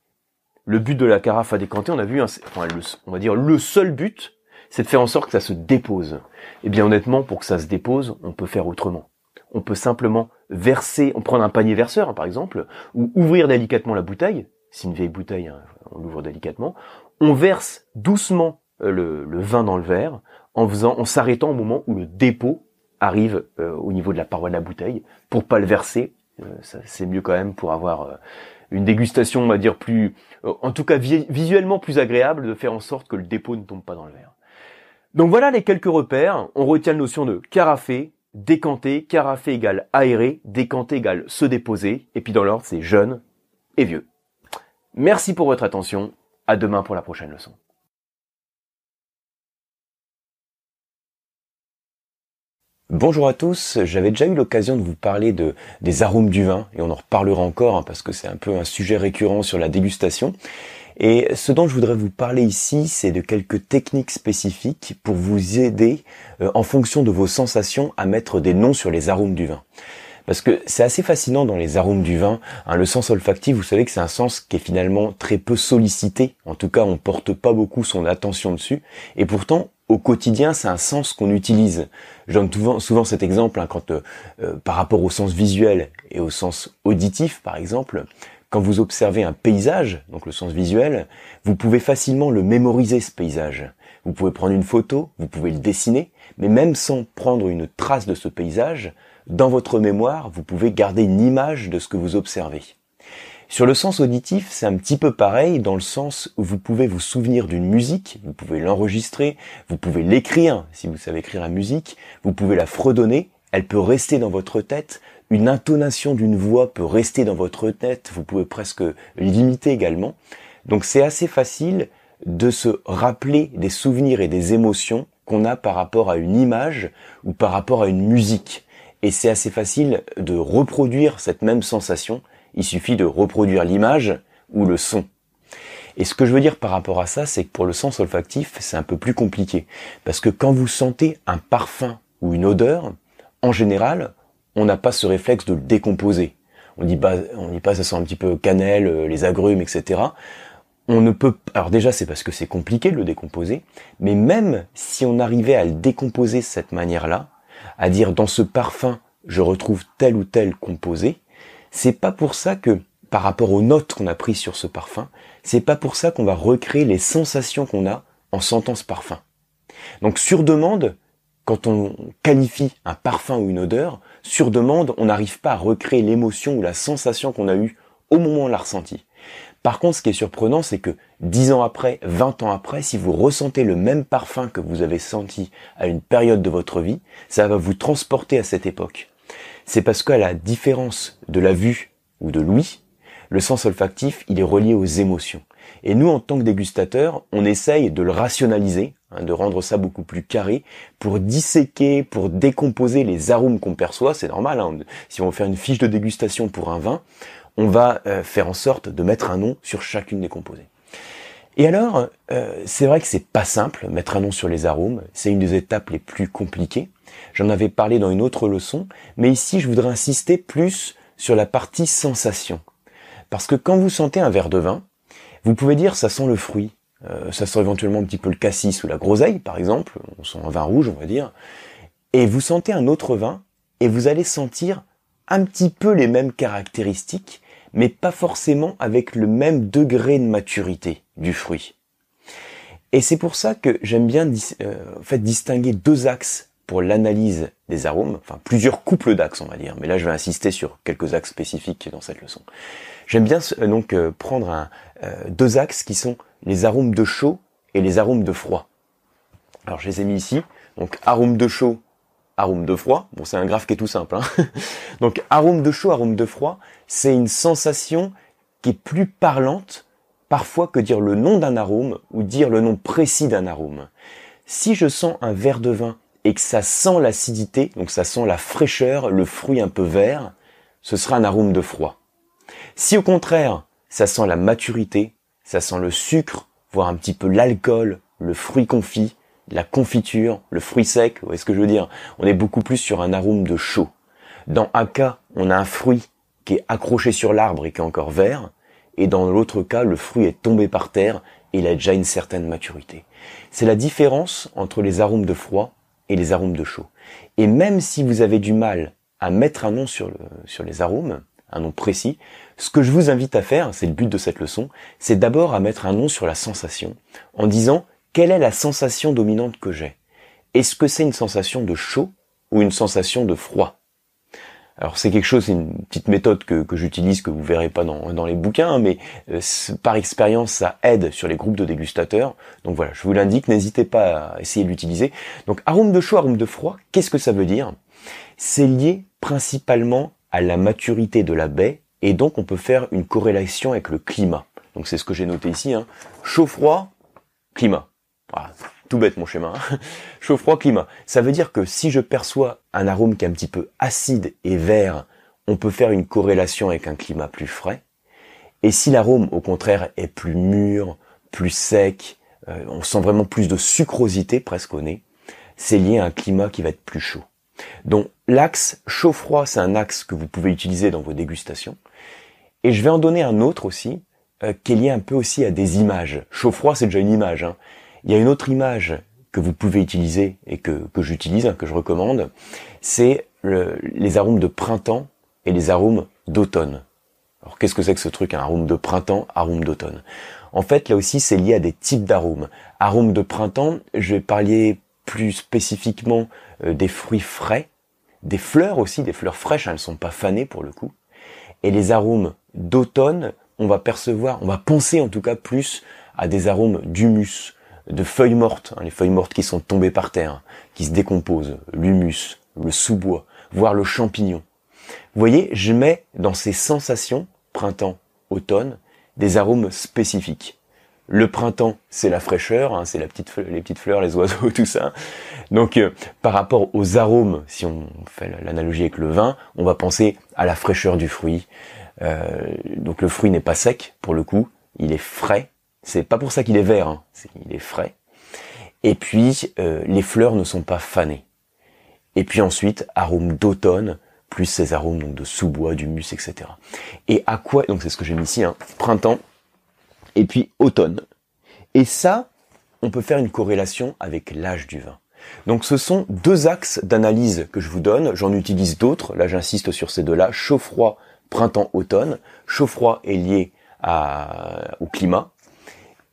Le but de la carafe à décanter, on a vu, on va dire le seul but, c'est de faire en sorte que ça se dépose. Eh bien honnêtement, pour que ça se dépose, on peut faire autrement. On peut simplement verser, on prend un panier verseur par exemple, ou ouvrir délicatement la bouteille. C'est une vieille bouteille, hein, on l'ouvre délicatement. On verse doucement euh, le vin dans le verre en faisant, en s'arrêtant au moment où le dépôt arrive euh, au niveau de la paroi de la bouteille pour pas le verser. Euh, c'est mieux quand même pour avoir euh, une dégustation, on va dire plus, en tout cas visuellement plus agréable, de faire en sorte que le dépôt ne tombe pas dans le verre. Donc voilà les quelques repères. On retient la notion de carafé, décanté, carafé égale aéré, décanté égale se déposer, et puis dans l'ordre c'est jeune et vieux. Merci pour votre attention. À demain pour la prochaine leçon. Bonjour à tous, j'avais déjà eu l'occasion de vous parler de, des arômes du vin, et on en reparlera encore hein, parce que c'est un peu un sujet récurrent sur la dégustation. Et ce dont je voudrais vous parler ici, c'est de quelques techniques spécifiques pour vous aider, euh, en fonction de vos sensations, à mettre des noms sur les arômes du vin. Parce que c'est assez fascinant dans les arômes du vin. Hein, le sens olfactif, vous savez que c'est un sens qui est finalement très peu sollicité. En tout cas, on porte pas beaucoup son attention dessus. Et pourtant, au quotidien, c'est un sens qu'on utilise. Je donne souvent, cet exemple hein, quand, euh, euh, par rapport au sens visuel et au sens auditif, par exemple, quand vous observez un paysage, donc le sens visuel, vous pouvez facilement le mémoriser ce paysage. Vous pouvez prendre une photo, vous pouvez le dessiner, mais même sans prendre une trace de ce paysage, dans votre mémoire, vous pouvez garder une image de ce que vous observez. Sur le sens auditif, c'est un petit peu pareil dans le sens où vous pouvez vous souvenir d'une musique, vous pouvez l'enregistrer, vous pouvez l'écrire si vous savez écrire la musique, vous pouvez la fredonner, elle peut rester dans votre tête, une intonation d'une voix peut rester dans votre tête, vous pouvez presque l'imiter également. Donc c'est assez facile de se rappeler des souvenirs et des émotions qu'on a par rapport à une image ou par rapport à une musique. Et c'est assez facile de reproduire cette même sensation il suffit de reproduire l'image ou le son. Et ce que je veux dire par rapport à ça, c'est que pour le sens olfactif, c'est un peu plus compliqué. Parce que quand vous sentez un parfum ou une odeur, en général, on n'a pas ce réflexe de le décomposer. On dit pas, on dit pas ça sent un petit peu cannelle, euh, les agrumes, etc. On ne peut, alors déjà c'est parce que c'est compliqué de le décomposer, mais même si on arrivait à le décomposer de cette manière-là, à dire dans ce parfum je retrouve tel ou tel composé, c'est pas pour ça que, par rapport aux notes qu'on a prises sur ce parfum, c'est pas pour ça qu'on va recréer les sensations qu'on a en sentant ce parfum. Donc sur demande, quand on qualifie un parfum ou une odeur, sur demande, on n'arrive pas à recréer l'émotion ou la sensation qu'on a eue au moment où on l'a ressenti. Par contre, ce qui est surprenant, c'est que 10 ans après, 20 ans après, si vous ressentez le même parfum que vous avez senti à une période de votre vie, ça va vous transporter à cette époque. C'est parce qu'à la différence de la vue ou de l'ouïe, le sens olfactif, il est relié aux émotions. Et nous, en tant que dégustateurs, on essaye de le rationaliser, hein, de rendre ça beaucoup plus carré, pour disséquer, pour décomposer les arômes qu'on perçoit. C'est normal, hein. si on veut faire une fiche de dégustation pour un vin, on va euh, faire en sorte de mettre un nom sur chacune des composés. Et alors, euh, c'est vrai que c'est pas simple, mettre un nom sur les arômes, c'est une des étapes les plus compliquées. J'en avais parlé dans une autre leçon, mais ici je voudrais insister plus sur la partie sensation. Parce que quand vous sentez un verre de vin, vous pouvez dire ça sent le fruit, euh, ça sent éventuellement un petit peu le cassis ou la groseille par exemple, on sent un vin rouge on va dire, et vous sentez un autre vin et vous allez sentir un petit peu les mêmes caractéristiques, mais pas forcément avec le même degré de maturité du fruit. Et c'est pour ça que j'aime bien euh, en fait, distinguer deux axes pour l'analyse des arômes, enfin plusieurs couples d'axes on va dire, mais là je vais insister sur quelques axes spécifiques dans cette leçon. J'aime bien euh, donc euh, prendre un, deux axes qui sont les arômes de chaud et les arômes de froid. Alors je les ai mis ici, donc arômes de chaud, arôme de froid. Bon, c'est un graphe qui est tout simple. Hein. Donc, arôme de chaud, arôme de froid, c'est une sensation qui est plus parlante parfois que dire le nom d'un arôme ou dire le nom précis d'un arôme. Si je sens un verre de vin et que ça sent l'acidité, donc ça sent la fraîcheur, le fruit un peu vert, ce sera un arôme de froid. Si au contraire, ça sent la maturité, ça sent le sucre, voire un petit peu l'alcool, le fruit confit, la confiture, le fruit sec, vous voyez ce que je veux dire? On est beaucoup plus sur un arôme de chaud. Dans un cas, on a un fruit qui est accroché sur l'arbre et qui est encore vert, et dans l'autre cas, le fruit est tombé par terre et il a déjà une certaine maturité. C'est la différence entre les arômes de froid et les arômes de chaud. Et même si vous avez du mal à mettre un nom sur, le, sur les arômes, un nom précis, ce que je vous invite à faire, c'est le but de cette leçon, c'est d'abord à mettre un nom sur la sensation, en disant quelle est la sensation dominante que j'ai? Est-ce que c'est une sensation de chaud ou une sensation de froid? Alors c'est quelque chose, c'est une petite méthode que, j'utilise, que vous verrez pas dans, les bouquins, mais euh, par expérience ça aide sur les groupes de dégustateurs. Donc voilà, je vous l'indique, n'hésitez pas à essayer de l'utiliser. Donc arôme de chaud, arôme de froid, qu'est-ce que ça veut dire? C'est lié principalement à la maturité de la baie, et donc on peut faire une corrélation avec le climat. Donc c'est ce que j'ai noté ici, hein. chaud-froid, climat. Voilà, tout bête mon schéma. Hein. Chaud, froid, climat. Ça veut dire que si je perçois un arôme qui est un petit peu acide et vert, on peut faire une corrélation avec un climat plus frais. Et si l'arôme, au contraire, est plus mûr, plus sec, euh, on sent vraiment plus de sucrosité presque au nez, c'est lié à un climat qui va être plus chaud. Donc l'axe chaud-froid, c'est un axe que vous pouvez utiliser dans vos dégustations. Et je vais en donner un autre aussi, euh, qui est lié un peu aussi à des images. Chaud-froid, c'est déjà une image. Hein. Il y a une autre image que vous pouvez utiliser et que, que j'utilise, hein, que je recommande, c'est les arômes de printemps et les arômes d'automne. Alors qu'est-ce que c'est que ce truc, un arôme de printemps, arôme d'automne? En fait, là aussi, c'est lié à des types d'arômes. Arômes de printemps, je vais parler plus spécifiquement euh, des fruits frais, des fleurs aussi, des fleurs fraîches, elles ne sont pas fanées pour le coup. Et les arômes d'automne, on va percevoir, on va penser en tout cas plus à des arômes d'humus, de feuilles mortes, hein, les feuilles mortes qui sont tombées par terre, qui se décomposent, l'humus, le sous-bois, voire le champignon. Vous voyez, je mets dans ces sensations, printemps, automne, des arômes spécifiques. Le printemps, c'est la fraîcheur, hein, c'est la petite, les petites fleurs, les oiseaux, tout ça. Donc, euh, par rapport aux arômes, si on fait l'analogie avec le vin, on va penser à la fraîcheur du fruit. Euh, donc, le fruit n'est pas sec pour le coup, il est frais, c'est pas pour ça qu'il est vert, hein. il est frais. Et puis euh, les fleurs ne sont pas fanées. Et puis ensuite arôme d'automne plus ces arômes donc de sous-bois, d'humus, etc. Et à quoi donc c'est ce que j'ai mis ici, hein, printemps et puis automne. Et ça, on peut faire une corrélation avec l'âge du vin. Donc ce sont deux axes d'analyse que je vous donne. J'en utilise d'autres. Là, j'insiste sur ces deux-là. Chaud-froid, printemps-automne. Chaud-froid est lié à, au climat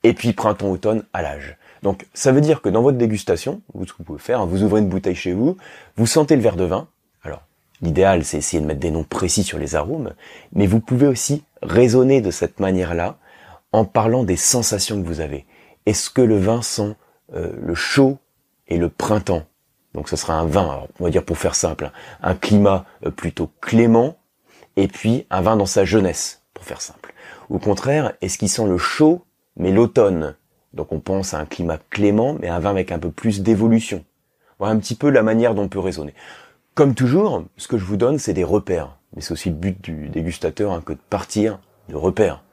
et puis printemps-automne à l'âge. Donc ça veut dire que dans votre dégustation, vous, ce que vous pouvez faire, hein, vous ouvrez une bouteille chez vous, vous sentez le verre de vin. Alors l'idéal c'est essayer de mettre des noms précis sur les arômes, mais vous pouvez aussi raisonner de cette manière-là en parlant des sensations que vous avez. Est-ce que le vin sent euh, le chaud et le printemps? Donc ce sera un vin, on va dire pour faire simple, hein, un climat euh, plutôt clément, et puis un vin dans sa jeunesse, pour faire simple. Au contraire, est-ce qu'il sent le chaud mais l'automne Donc on pense à un climat clément, mais un vin avec un peu plus d'évolution. Voilà un petit peu la manière dont on peut raisonner. Comme toujours, ce que je vous donne, c'est des repères. Mais c'est aussi le but du dégustateur hein, que de partir de repères.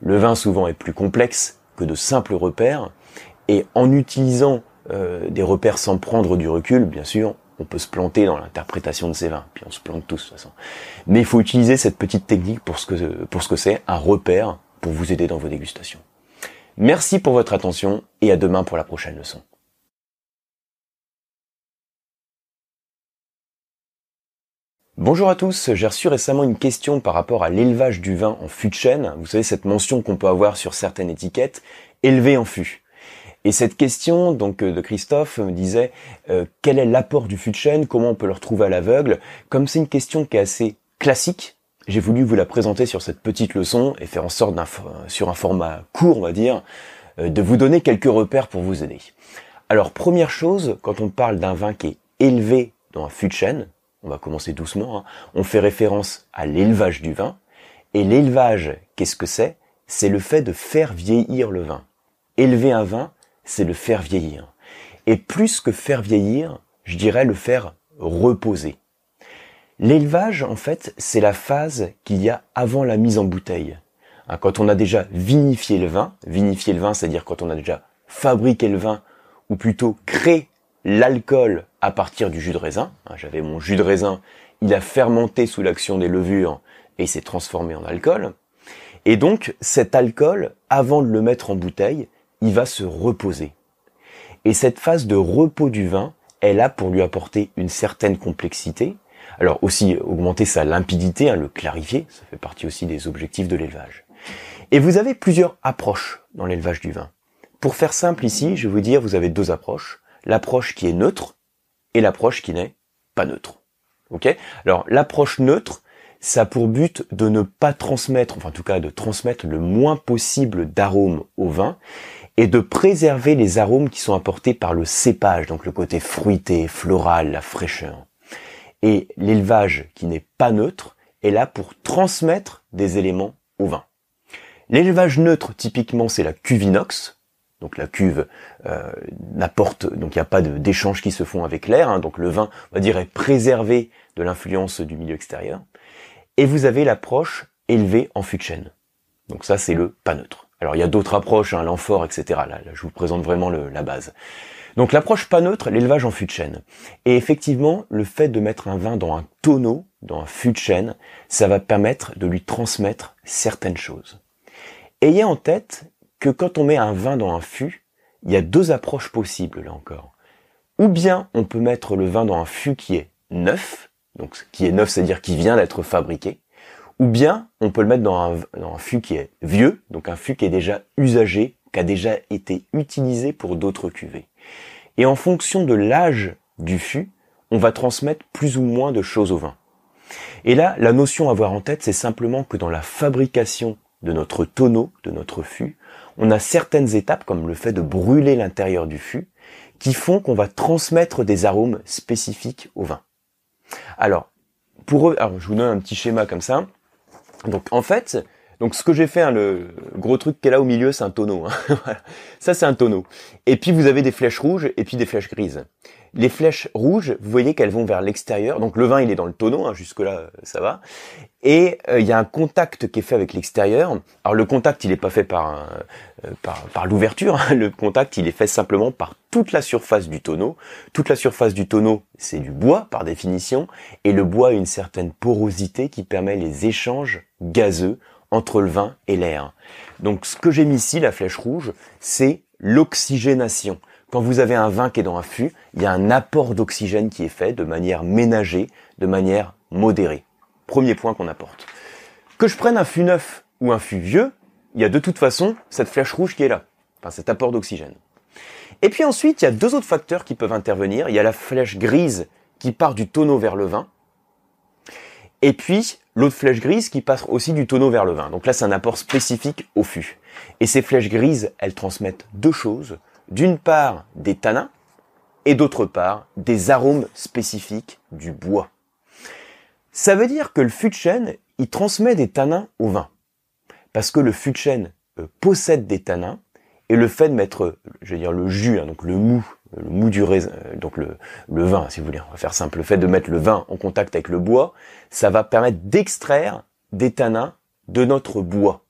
Le vin souvent est plus complexe que de simples repères. Et en utilisant euh, des repères sans prendre du recul, bien sûr, on peut se planter dans l'interprétation de ces vins. Puis on se plante tous de toute façon. Mais il faut utiliser cette petite technique pour ce que pour ce que c'est, un repère pour vous aider dans vos dégustations. Merci pour votre attention et à demain pour la prochaine leçon. Bonjour à tous, j'ai reçu récemment une question par rapport à l'élevage du vin en fût de chêne. Vous savez cette mention qu'on peut avoir sur certaines étiquettes, élevé en fût. Et cette question donc euh, de Christophe me disait euh, quel est l'apport du fût de chêne, comment on peut le retrouver à l'aveugle? Comme c'est une question qui est assez classique, j'ai voulu vous la présenter sur cette petite leçon et faire en sorte d'un sur un format court, on va dire, euh, de vous donner quelques repères pour vous aider. Alors première chose, quand on parle d'un vin qui est élevé dans un fût de chêne, on va commencer doucement, hein. on fait référence à l'élevage du vin. Et l'élevage, qu'est-ce que c'est? C'est le fait de faire vieillir le vin. Élever un vin, c'est le faire vieillir. Et plus que faire vieillir, je dirais le faire reposer. L'élevage, en fait, c'est la phase qu'il y a avant la mise en bouteille. Hein, quand on a déjà vinifié le vin, vinifié le vin, c'est-à-dire quand on a déjà fabriqué le vin, ou plutôt créé l'alcool à partir du jus de raisin. Hein, j'avais mon jus de raisin, il a fermenté sous l'action des levures et s'est transformé en alcool. Et donc cet alcool, avant de le mettre en bouteille, il va se reposer. Et cette phase de repos du vin, elle a pour lui apporter une certaine complexité. Alors aussi augmenter sa limpidité, hein, le clarifier, ça fait partie aussi des objectifs de l'élevage. Et vous avez plusieurs approches dans l'élevage du vin. Pour faire simple ici, je vais vous dire, vous avez deux approches. L'approche qui est neutre, et l'approche qui n'est pas neutre. Ok? Alors l'approche neutre, ça a pour but de ne pas transmettre, enfin en tout cas de transmettre le moins possible d'arômes au vin et de préserver les arômes qui sont apportés par le cépage, donc le côté fruité, floral, la fraîcheur. Et l'élevage qui n'est pas neutre est là pour transmettre des éléments au vin. L'élevage neutre, typiquement, c'est la cuvinox, donc la cuve euh, n'apporte, donc il n'y a pas d'échanges qui se font avec l'air, hein. donc le vin, on va dire, est préservé de l'influence du milieu extérieur. Et vous avez l'approche élevée en fût de chêne. Donc ça, c'est le pas neutre. Alors il y a d'autres approches, hein, l'amphore, etc. Là, je vous présente vraiment la base. Donc l'approche pas neutre, l'élevage en fût de chêne. Et effectivement, le fait de mettre un vin dans un tonneau, dans un fût de chêne, ça va permettre de lui transmettre certaines choses. Ayez en tête que quand on met un vin dans un fût, il y a deux approches possibles là encore. Ou bien on peut mettre le vin dans un fût qui est neuf, donc qui est neuf, c'est-à-dire qui vient d'être fabriqué, ou bien on peut le mettre dans un, dans un fût qui est vieux, donc un fût qui est déjà usagé, qui a déjà été utilisé pour d'autres cuvées. Et en fonction de l'âge du fût, on va transmettre plus ou moins de choses au vin. Et là, la notion à avoir en tête, c'est simplement que dans la fabrication de notre tonneau, de notre fût, on a certaines étapes, comme le fait de brûler l'intérieur du fût, qui font qu'on va transmettre des arômes spécifiques au vin. Alors, pour eux, alors je vous donne un petit schéma comme ça. Donc en fait, donc ce que j'ai fait, hein, le gros truc est là au milieu, c'est un tonneau. Hein. Ça c'est un tonneau. Et puis vous avez des flèches rouges et puis des flèches grises. Les flèches rouges, vous voyez qu'elles vont vers l'extérieur. Donc le vin, il est dans le tonneau, hein, jusque là, ça va. Et euh, il y a un contact qui est fait avec l'extérieur. Alors le contact, il n'est pas fait par, euh, par, par l'ouverture. Le contact, il est fait simplement par toute la surface du tonneau. Toute la surface du tonneau, c'est du bois par définition. Et le bois a une certaine porosité qui permet les échanges gazeux entre le vin et l'air. Donc ce que j'ai mis ici, la flèche rouge, c'est l'oxygénation. Quand vous avez un vin qui est dans un fût, il y a un apport d'oxygène qui est fait de manière ménagée, de manière modérée. Premier point qu'on apporte. Que je prenne un fût neuf ou un fût vieux, il y a de toute façon cette flèche rouge qui est là, enfin cet apport d'oxygène. Et puis ensuite, il y a deux autres facteurs qui peuvent intervenir. Il y a la flèche grise qui part du tonneau vers le vin. Et puis, l'autre flèche grise qui passe aussi du tonneau vers le vin. Donc là, c'est un apport spécifique au fût. Et ces flèches grises, elles transmettent deux choses. D'une part, des tanins, et d'autre part, des arômes spécifiques du bois. Ça veut dire que le fût de chêne, il transmet des tanins au vin. Parce que le fût de chêne euh, possède des tanins, et le fait de mettre, je veux dire, le jus, hein, donc le mou, le mou du raisin, euh, donc le, le vin, si vous voulez, on va faire simple, le fait de mettre le vin en contact avec le bois, ça va permettre d'extraire des tanins de notre bois.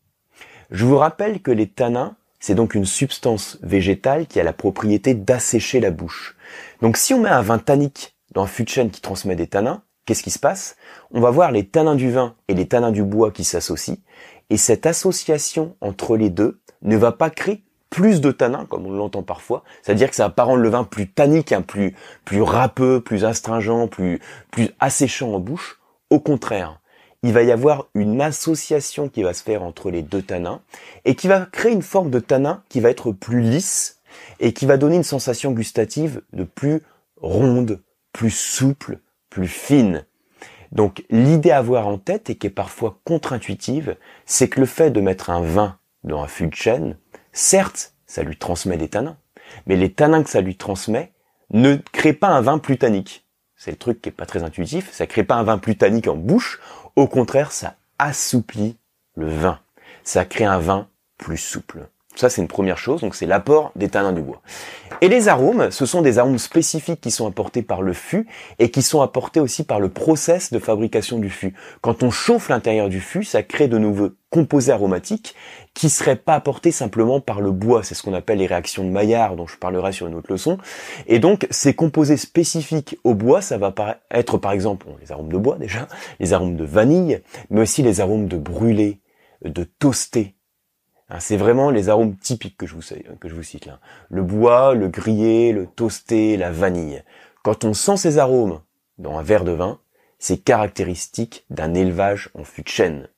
Je vous rappelle que les tanins, c'est donc une substance végétale qui a la propriété d'assécher la bouche. Donc si on met un vin tannique dans un fût de chêne qui transmet des tanins, qu'est-ce qui se passe? On va voir les tanins du vin et les tanins du bois qui s'associent, et cette association entre les deux ne va pas créer plus de tanins, comme on l'entend parfois, c'est-à-dire que ça va pas rendre le vin plus tannique, hein, plus, plus râpeux, plus astringent, plus, plus asséchant en bouche. Au contraire, il va y avoir une association qui va se faire entre les deux tanins et qui va créer une forme de tanin qui va être plus lisse et qui va donner une sensation gustative de plus ronde, plus souple, plus fine. Donc l'idée à avoir en tête et qui est parfois contre-intuitive, c'est que le fait de mettre un vin dans un fût de chêne, certes, ça lui transmet des tanins, mais les tanins que ça lui transmet ne créent pas un vin plus tannique. C'est le truc qui est pas très intuitif, ça crée pas un vin plus tannique en bouche, au contraire, ça assouplit le vin. Ça crée un vin plus souple. Ça, c'est une première chose, donc c'est l'apport des tanins du bois. Et les arômes, ce sont des arômes spécifiques qui sont apportés par le fût et qui sont apportés aussi par le process de fabrication du fût. Quand on chauffe l'intérieur du fût, ça crée de nouveaux composés aromatiques qui seraient pas apportés simplement par le bois. C'est ce qu'on appelle les réactions de Maillard, dont je parlerai sur une autre leçon. Et donc, ces composés spécifiques au bois, ça va être par exemple les arômes de bois déjà, les arômes de vanille, mais aussi les arômes de brûlé, de toasté, c'est vraiment les arômes typiques que je vous, que je vous cite là. Le bois, le grillé, le toasté, la vanille. Quand on sent ces arômes dans un verre de vin, c'est caractéristique d'un élevage en fût de chêne.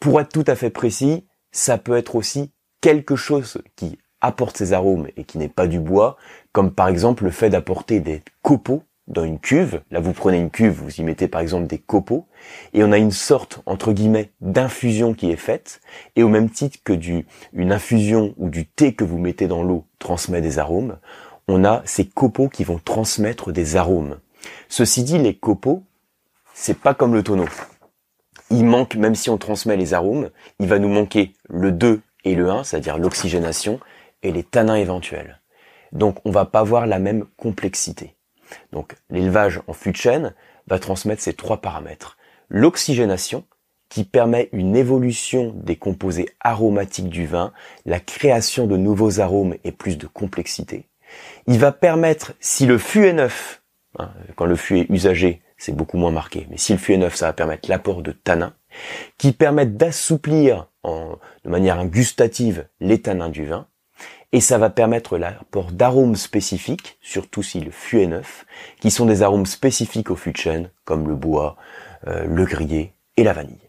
Pour être tout à fait précis, ça peut être aussi quelque chose qui apporte ces arômes et qui n'est pas du bois, comme par exemple le fait d'apporter des copeaux dans une cuve. Là, vous prenez une cuve, vous y mettez par exemple des copeaux, et on a une sorte, entre guillemets, d'infusion qui est faite, et au même titre que du, une infusion ou du thé que vous mettez dans l'eau transmet des arômes, on a ces copeaux qui vont transmettre des arômes. Ceci dit, les copeaux, c'est pas comme le tonneau. Il manque, même si on transmet les arômes, il va nous manquer le 2 et le 1, c'est-à-dire l'oxygénation, et les tanins éventuels. Donc on va pas avoir la même complexité. Donc l'élevage en fût de chêne va transmettre ces trois paramètres. L'oxygénation, qui permet une évolution des composés aromatiques du vin, la création de nouveaux arômes et plus de complexité. Il va permettre, si le fût est neuf, hein, quand le fût est usagé, c'est beaucoup moins marqué, mais si le fût est neuf, ça va permettre l'apport de tanins, qui permettent d'assouplir de manière gustative les tanins du vin, et ça va permettre l'apport d'arômes spécifiques, surtout si le fût est neuf, qui sont des arômes spécifiques au fût de chêne, comme le bois, euh, le grillé et la vanille.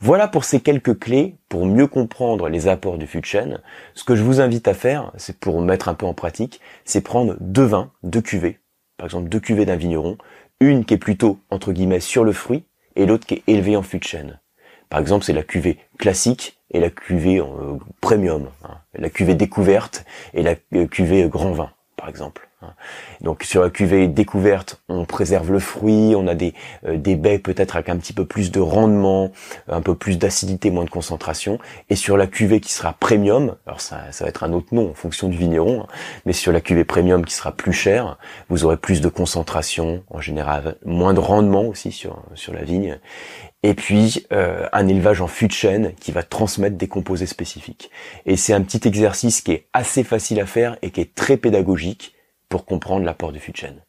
Voilà pour ces quelques clés pour mieux comprendre les apports du fût de chêne. Ce que je vous invite à faire, c'est pour mettre un peu en pratique, c'est prendre deux vins, deux cuvées, par exemple deux cuvées d'un vigneron, une qui est plutôt entre guillemets sur le fruit et l'autre qui est élevée en fût de chêne. Par exemple, c'est la cuvée classique et la cuvée euh, premium, hein. la cuvée découverte et la euh, cuvée grand vin, par exemple. Hein. Donc sur la cuvée découverte, on préserve le fruit, on a des, euh, des baies peut-être avec un petit peu plus de rendement, un peu plus d'acidité, moins de concentration. Et sur la cuvée qui sera premium, alors ça, ça va être un autre nom en fonction du vigneron, hein, mais sur la cuvée premium qui sera plus chère, vous aurez plus de concentration, en général moins de rendement aussi sur, sur la vigne. Et puis euh, un élevage en fût de qui va transmettre des composés spécifiques. Et c'est un petit exercice qui est assez facile à faire et qui est très pédagogique pour comprendre l'apport du fût de.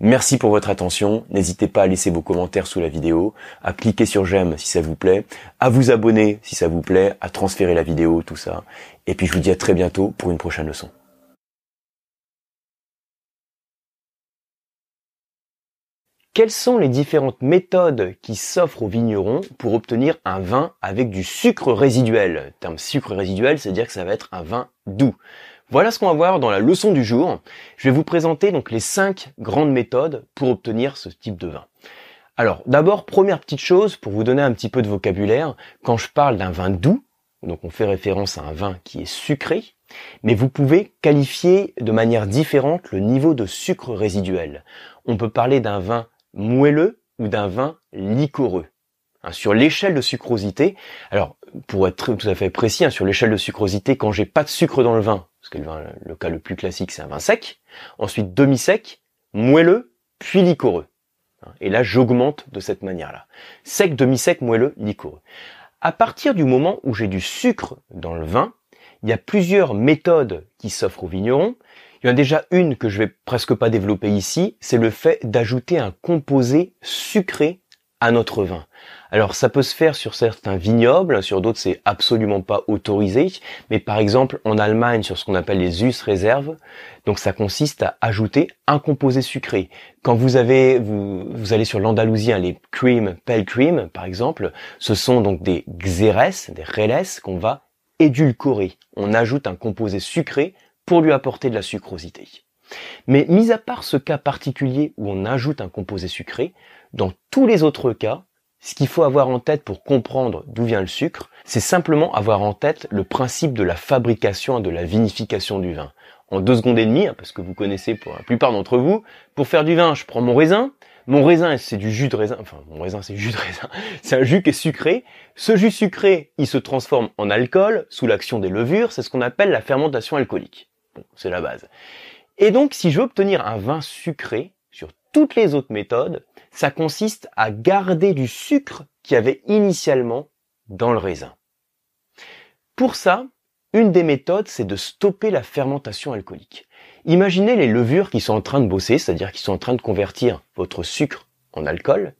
Merci pour votre attention. N'hésitez pas à laisser vos commentaires sous la vidéo, à cliquer sur j'aime si ça vous plaît, à vous abonner si ça vous plaît, à transférer la vidéo, tout ça. Et puis je vous dis à très bientôt pour une prochaine leçon. Quelles sont les différentes méthodes qui s'offrent aux vignerons pour obtenir un vin avec du sucre résiduel? Terme sucre résiduel, c'est-à-dire que ça va être un vin doux. Voilà ce qu'on va voir dans la leçon du jour. Je vais vous présenter donc les cinq grandes méthodes pour obtenir ce type de vin. Alors, d'abord, première petite chose pour vous donner un petit peu de vocabulaire, quand je parle d'un vin doux, donc on fait référence à un vin qui est sucré, mais vous pouvez qualifier de manière différente le niveau de sucre résiduel. On peut parler d'un vin moelleux ou d'un vin liquoreux. Hein, sur l'échelle de sucrosité, alors pour être tout à fait précis, hein, sur l'échelle de sucrosité, quand j'ai pas de sucre dans le vin, parce que le vin, le cas le plus classique, c'est un vin sec, ensuite demi-sec, moelleux, puis liquoreux. Hein, et là, j'augmente de cette manière-là. Sec, demi-sec, moelleux, liquoreux. À partir du moment où j'ai du sucre dans le vin, il y a plusieurs méthodes qui s'offrent aux vignerons. Il y en a déjà une que je vais presque pas développer ici, c'est le fait d'ajouter un composé sucré à notre vin. Alors ça peut se faire sur certains vignobles, sur d'autres c'est absolument pas autorisé, mais par exemple en Allemagne sur ce qu'on appelle les us réserves, donc ça consiste à ajouter un composé sucré. Quand vous avez vous, allez sur l'Andalousie, les cream, pale cream par exemple, ce sont donc des xérès, des reles qu'on va édulcorer. On ajoute un composé sucré pour lui apporter de la sucrosité. Mais mis à part ce cas particulier où on ajoute un composé sucré, dans tous les autres cas, ce qu'il faut avoir en tête pour comprendre d'où vient le sucre, c'est simplement avoir en tête le principe de la fabrication et de la vinification du vin. En deux secondes et demie, hein, parce que vous connaissez pour la plupart d'entre vous, pour faire du vin, je prends mon raisin. Mon raisin, c'est du jus de raisin. Enfin, mon raisin, c'est jus de raisin. C'est un jus qui est sucré. Ce jus sucré, il se transforme en alcool sous l'action des levures. C'est ce qu'on appelle la fermentation alcoolique. Bon, c'est la base. Et donc, si je veux obtenir un vin sucré, sur toutes les autres méthodes, ça consiste à garder du sucre qu'il y avait initialement dans le raisin. Pour ça, une des méthodes, c'est de stopper la fermentation alcoolique. Imaginez les levures qui sont en train de bosser, c'est-à-dire qui sont en train de convertir votre sucre en alcool,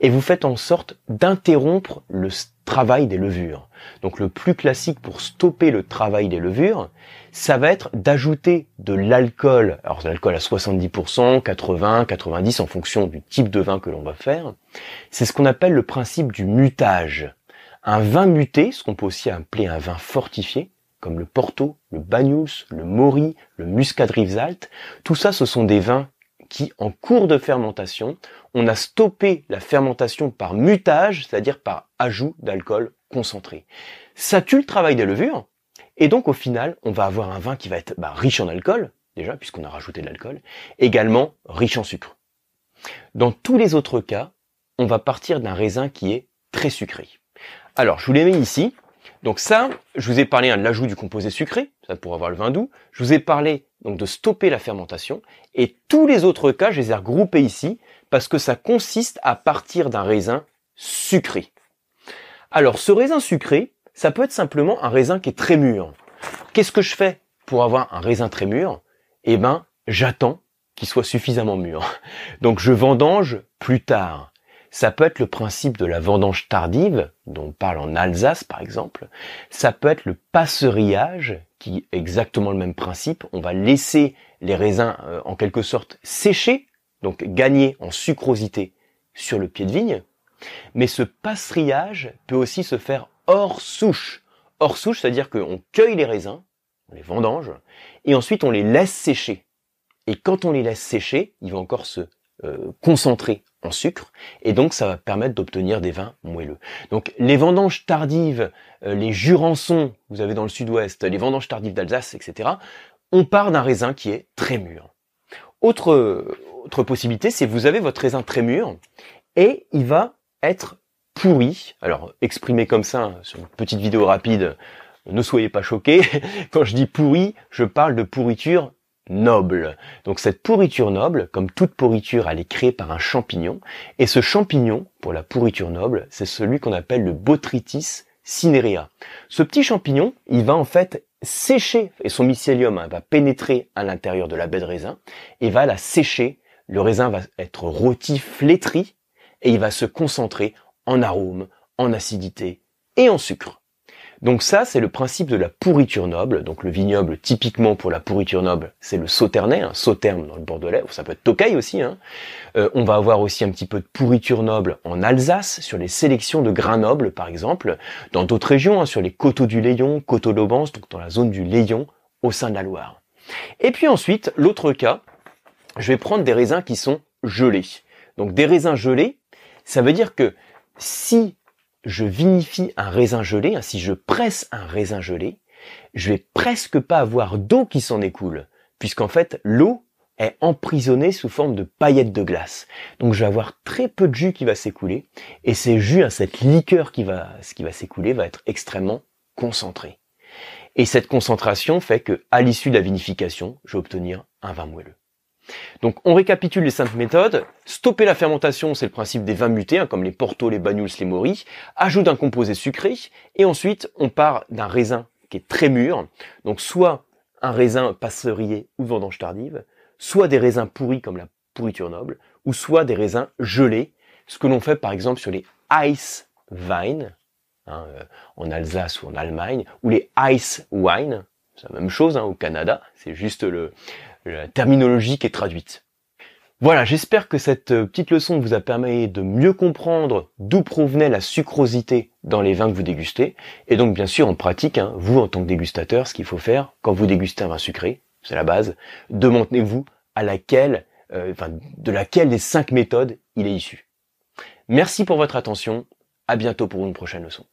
et vous faites en sorte d'interrompre le travail des levures. Donc le plus classique pour stopper le travail des levures, ça va être d'ajouter de l'alcool, alors l'alcool à 70%, 80, 90 en fonction du type de vin que l'on va faire. C'est ce qu'on appelle le principe du mutage. Un vin muté, ce qu'on peut aussi appeler un vin fortifié, comme le Porto, le Banyuls, le Mori, le Muscat Rivesalt, tout ça ce sont des vins qui, en cours de fermentation, on a stoppé la fermentation par mutage, c'est-à-dire par ajout d'alcool concentré. Ça tue le travail des levures, et donc au final, on va avoir un vin qui va être bah, riche en alcool, déjà, puisqu'on a rajouté de l'alcool, également riche en sucre. Dans tous les autres cas, on va partir d'un raisin qui est très sucré. Alors, je vous l'ai mis ici. Donc ça, je vous ai parlé hein, de l'ajout du composé sucré, pour avoir le vin doux. Je vous ai parlé donc de stopper la fermentation. Et tous les autres cas, je les ai regroupés ici parce que ça consiste à partir d'un raisin sucré. Alors ce raisin sucré, ça peut être simplement un raisin qui est très mûr. Qu'est-ce que je fais pour avoir un raisin très mûr? Eh ben, j'attends qu'il soit suffisamment mûr. Donc je vendange plus tard. Ça peut être le principe de la vendange tardive, dont on parle en Alsace par exemple. Ça peut être le passerillage, qui est exactement le même principe. On va laisser les raisins euh, en quelque sorte sécher, donc gagner en sucrosité sur le pied de vigne. Mais ce passerillage peut aussi se faire hors souche. Hors souche, c'est-à-dire qu'on cueille les raisins, on les vendange, et ensuite on les laisse sécher. Et quand on les laisse sécher, ils vont encore se euh, concentrer sucre et donc ça va permettre d'obtenir des vins moelleux. Donc les vendanges tardives, euh, les jurançons, vous avez dans le sud-ouest, les vendanges tardives d'Alsace, etc. On part d'un raisin qui est très mûr. Autre, autre possibilité, c'est vous avez votre raisin très mûr et il va être pourri. Alors exprimé comme ça sur une petite vidéo rapide, ne soyez pas choqués. Quand je dis pourri, je parle de pourriture noble. Donc cette pourriture noble, comme toute pourriture, elle est créée par un champignon. Et ce champignon, pour la pourriture noble, c'est celui qu'on appelle le Botrytis cinerea. Ce petit champignon, il va en fait sécher, et son mycélium hein, va pénétrer à l'intérieur de la baie de raisin, et va la sécher. Le raisin va être rôti, flétri, et il va se concentrer en arôme, en acidité et en sucre. Donc ça, c'est le principe de la pourriture noble. Donc le vignoble, typiquement pour la pourriture noble, c'est le sauternais, un sauterne dans le Bordelais, ça peut être Tokai aussi. Hein. Euh, on va avoir aussi un petit peu de pourriture noble en Alsace, sur les sélections de grains nobles, par exemple. Dans d'autres régions, hein, sur les coteaux du Layon, coteaux d'Aubance, donc dans la zone du Layon, au sein de la Loire. Et puis ensuite, l'autre cas, je vais prendre des raisins qui sont gelés. Donc des raisins gelés, ça veut dire que si je vinifie un raisin gelé, hein, si je presse un raisin gelé, je vais presque pas avoir d'eau qui s'en écoule, puisqu'en fait l'eau est emprisonnée sous forme de paillettes de glace. Donc je vais avoir très peu de jus qui va s'écouler, et ces jus, hein, cette liqueur qui va, qui va s'écouler va être extrêmement concentré. Et cette concentration fait que, à l'issue de la vinification, je vais obtenir un vin moelleux. Donc on récapitule les cinq méthodes. Stopper la fermentation, c'est le principe des vins mutés, hein, comme les Porto, les Banyuls, les Mori. Ajoute un composé sucré. Et ensuite, on part d'un raisin qui est très mûr. Donc soit un raisin passerier ou vendange tardive, soit des raisins pourris comme la pourriture noble, ou soit des raisins gelés, ce que l'on fait par exemple sur les ice vines, hein, euh, en Alsace ou en Allemagne, ou les ice wine, c'est la même chose hein, au Canada, c'est juste le, la terminologie qui est traduite. Voilà, j'espère que cette euh, petite leçon vous a permis de mieux comprendre d'où provenait la sucrosité dans les vins que vous dégustez. Et donc bien sûr en pratique, hein, vous en tant que dégustateur, ce qu'il faut faire quand vous dégustez un vin sucré, c'est la base, demandez-vous à laquelle, euh, de laquelle des cinq méthodes il est issu. Merci pour votre attention, à bientôt pour une prochaine leçon.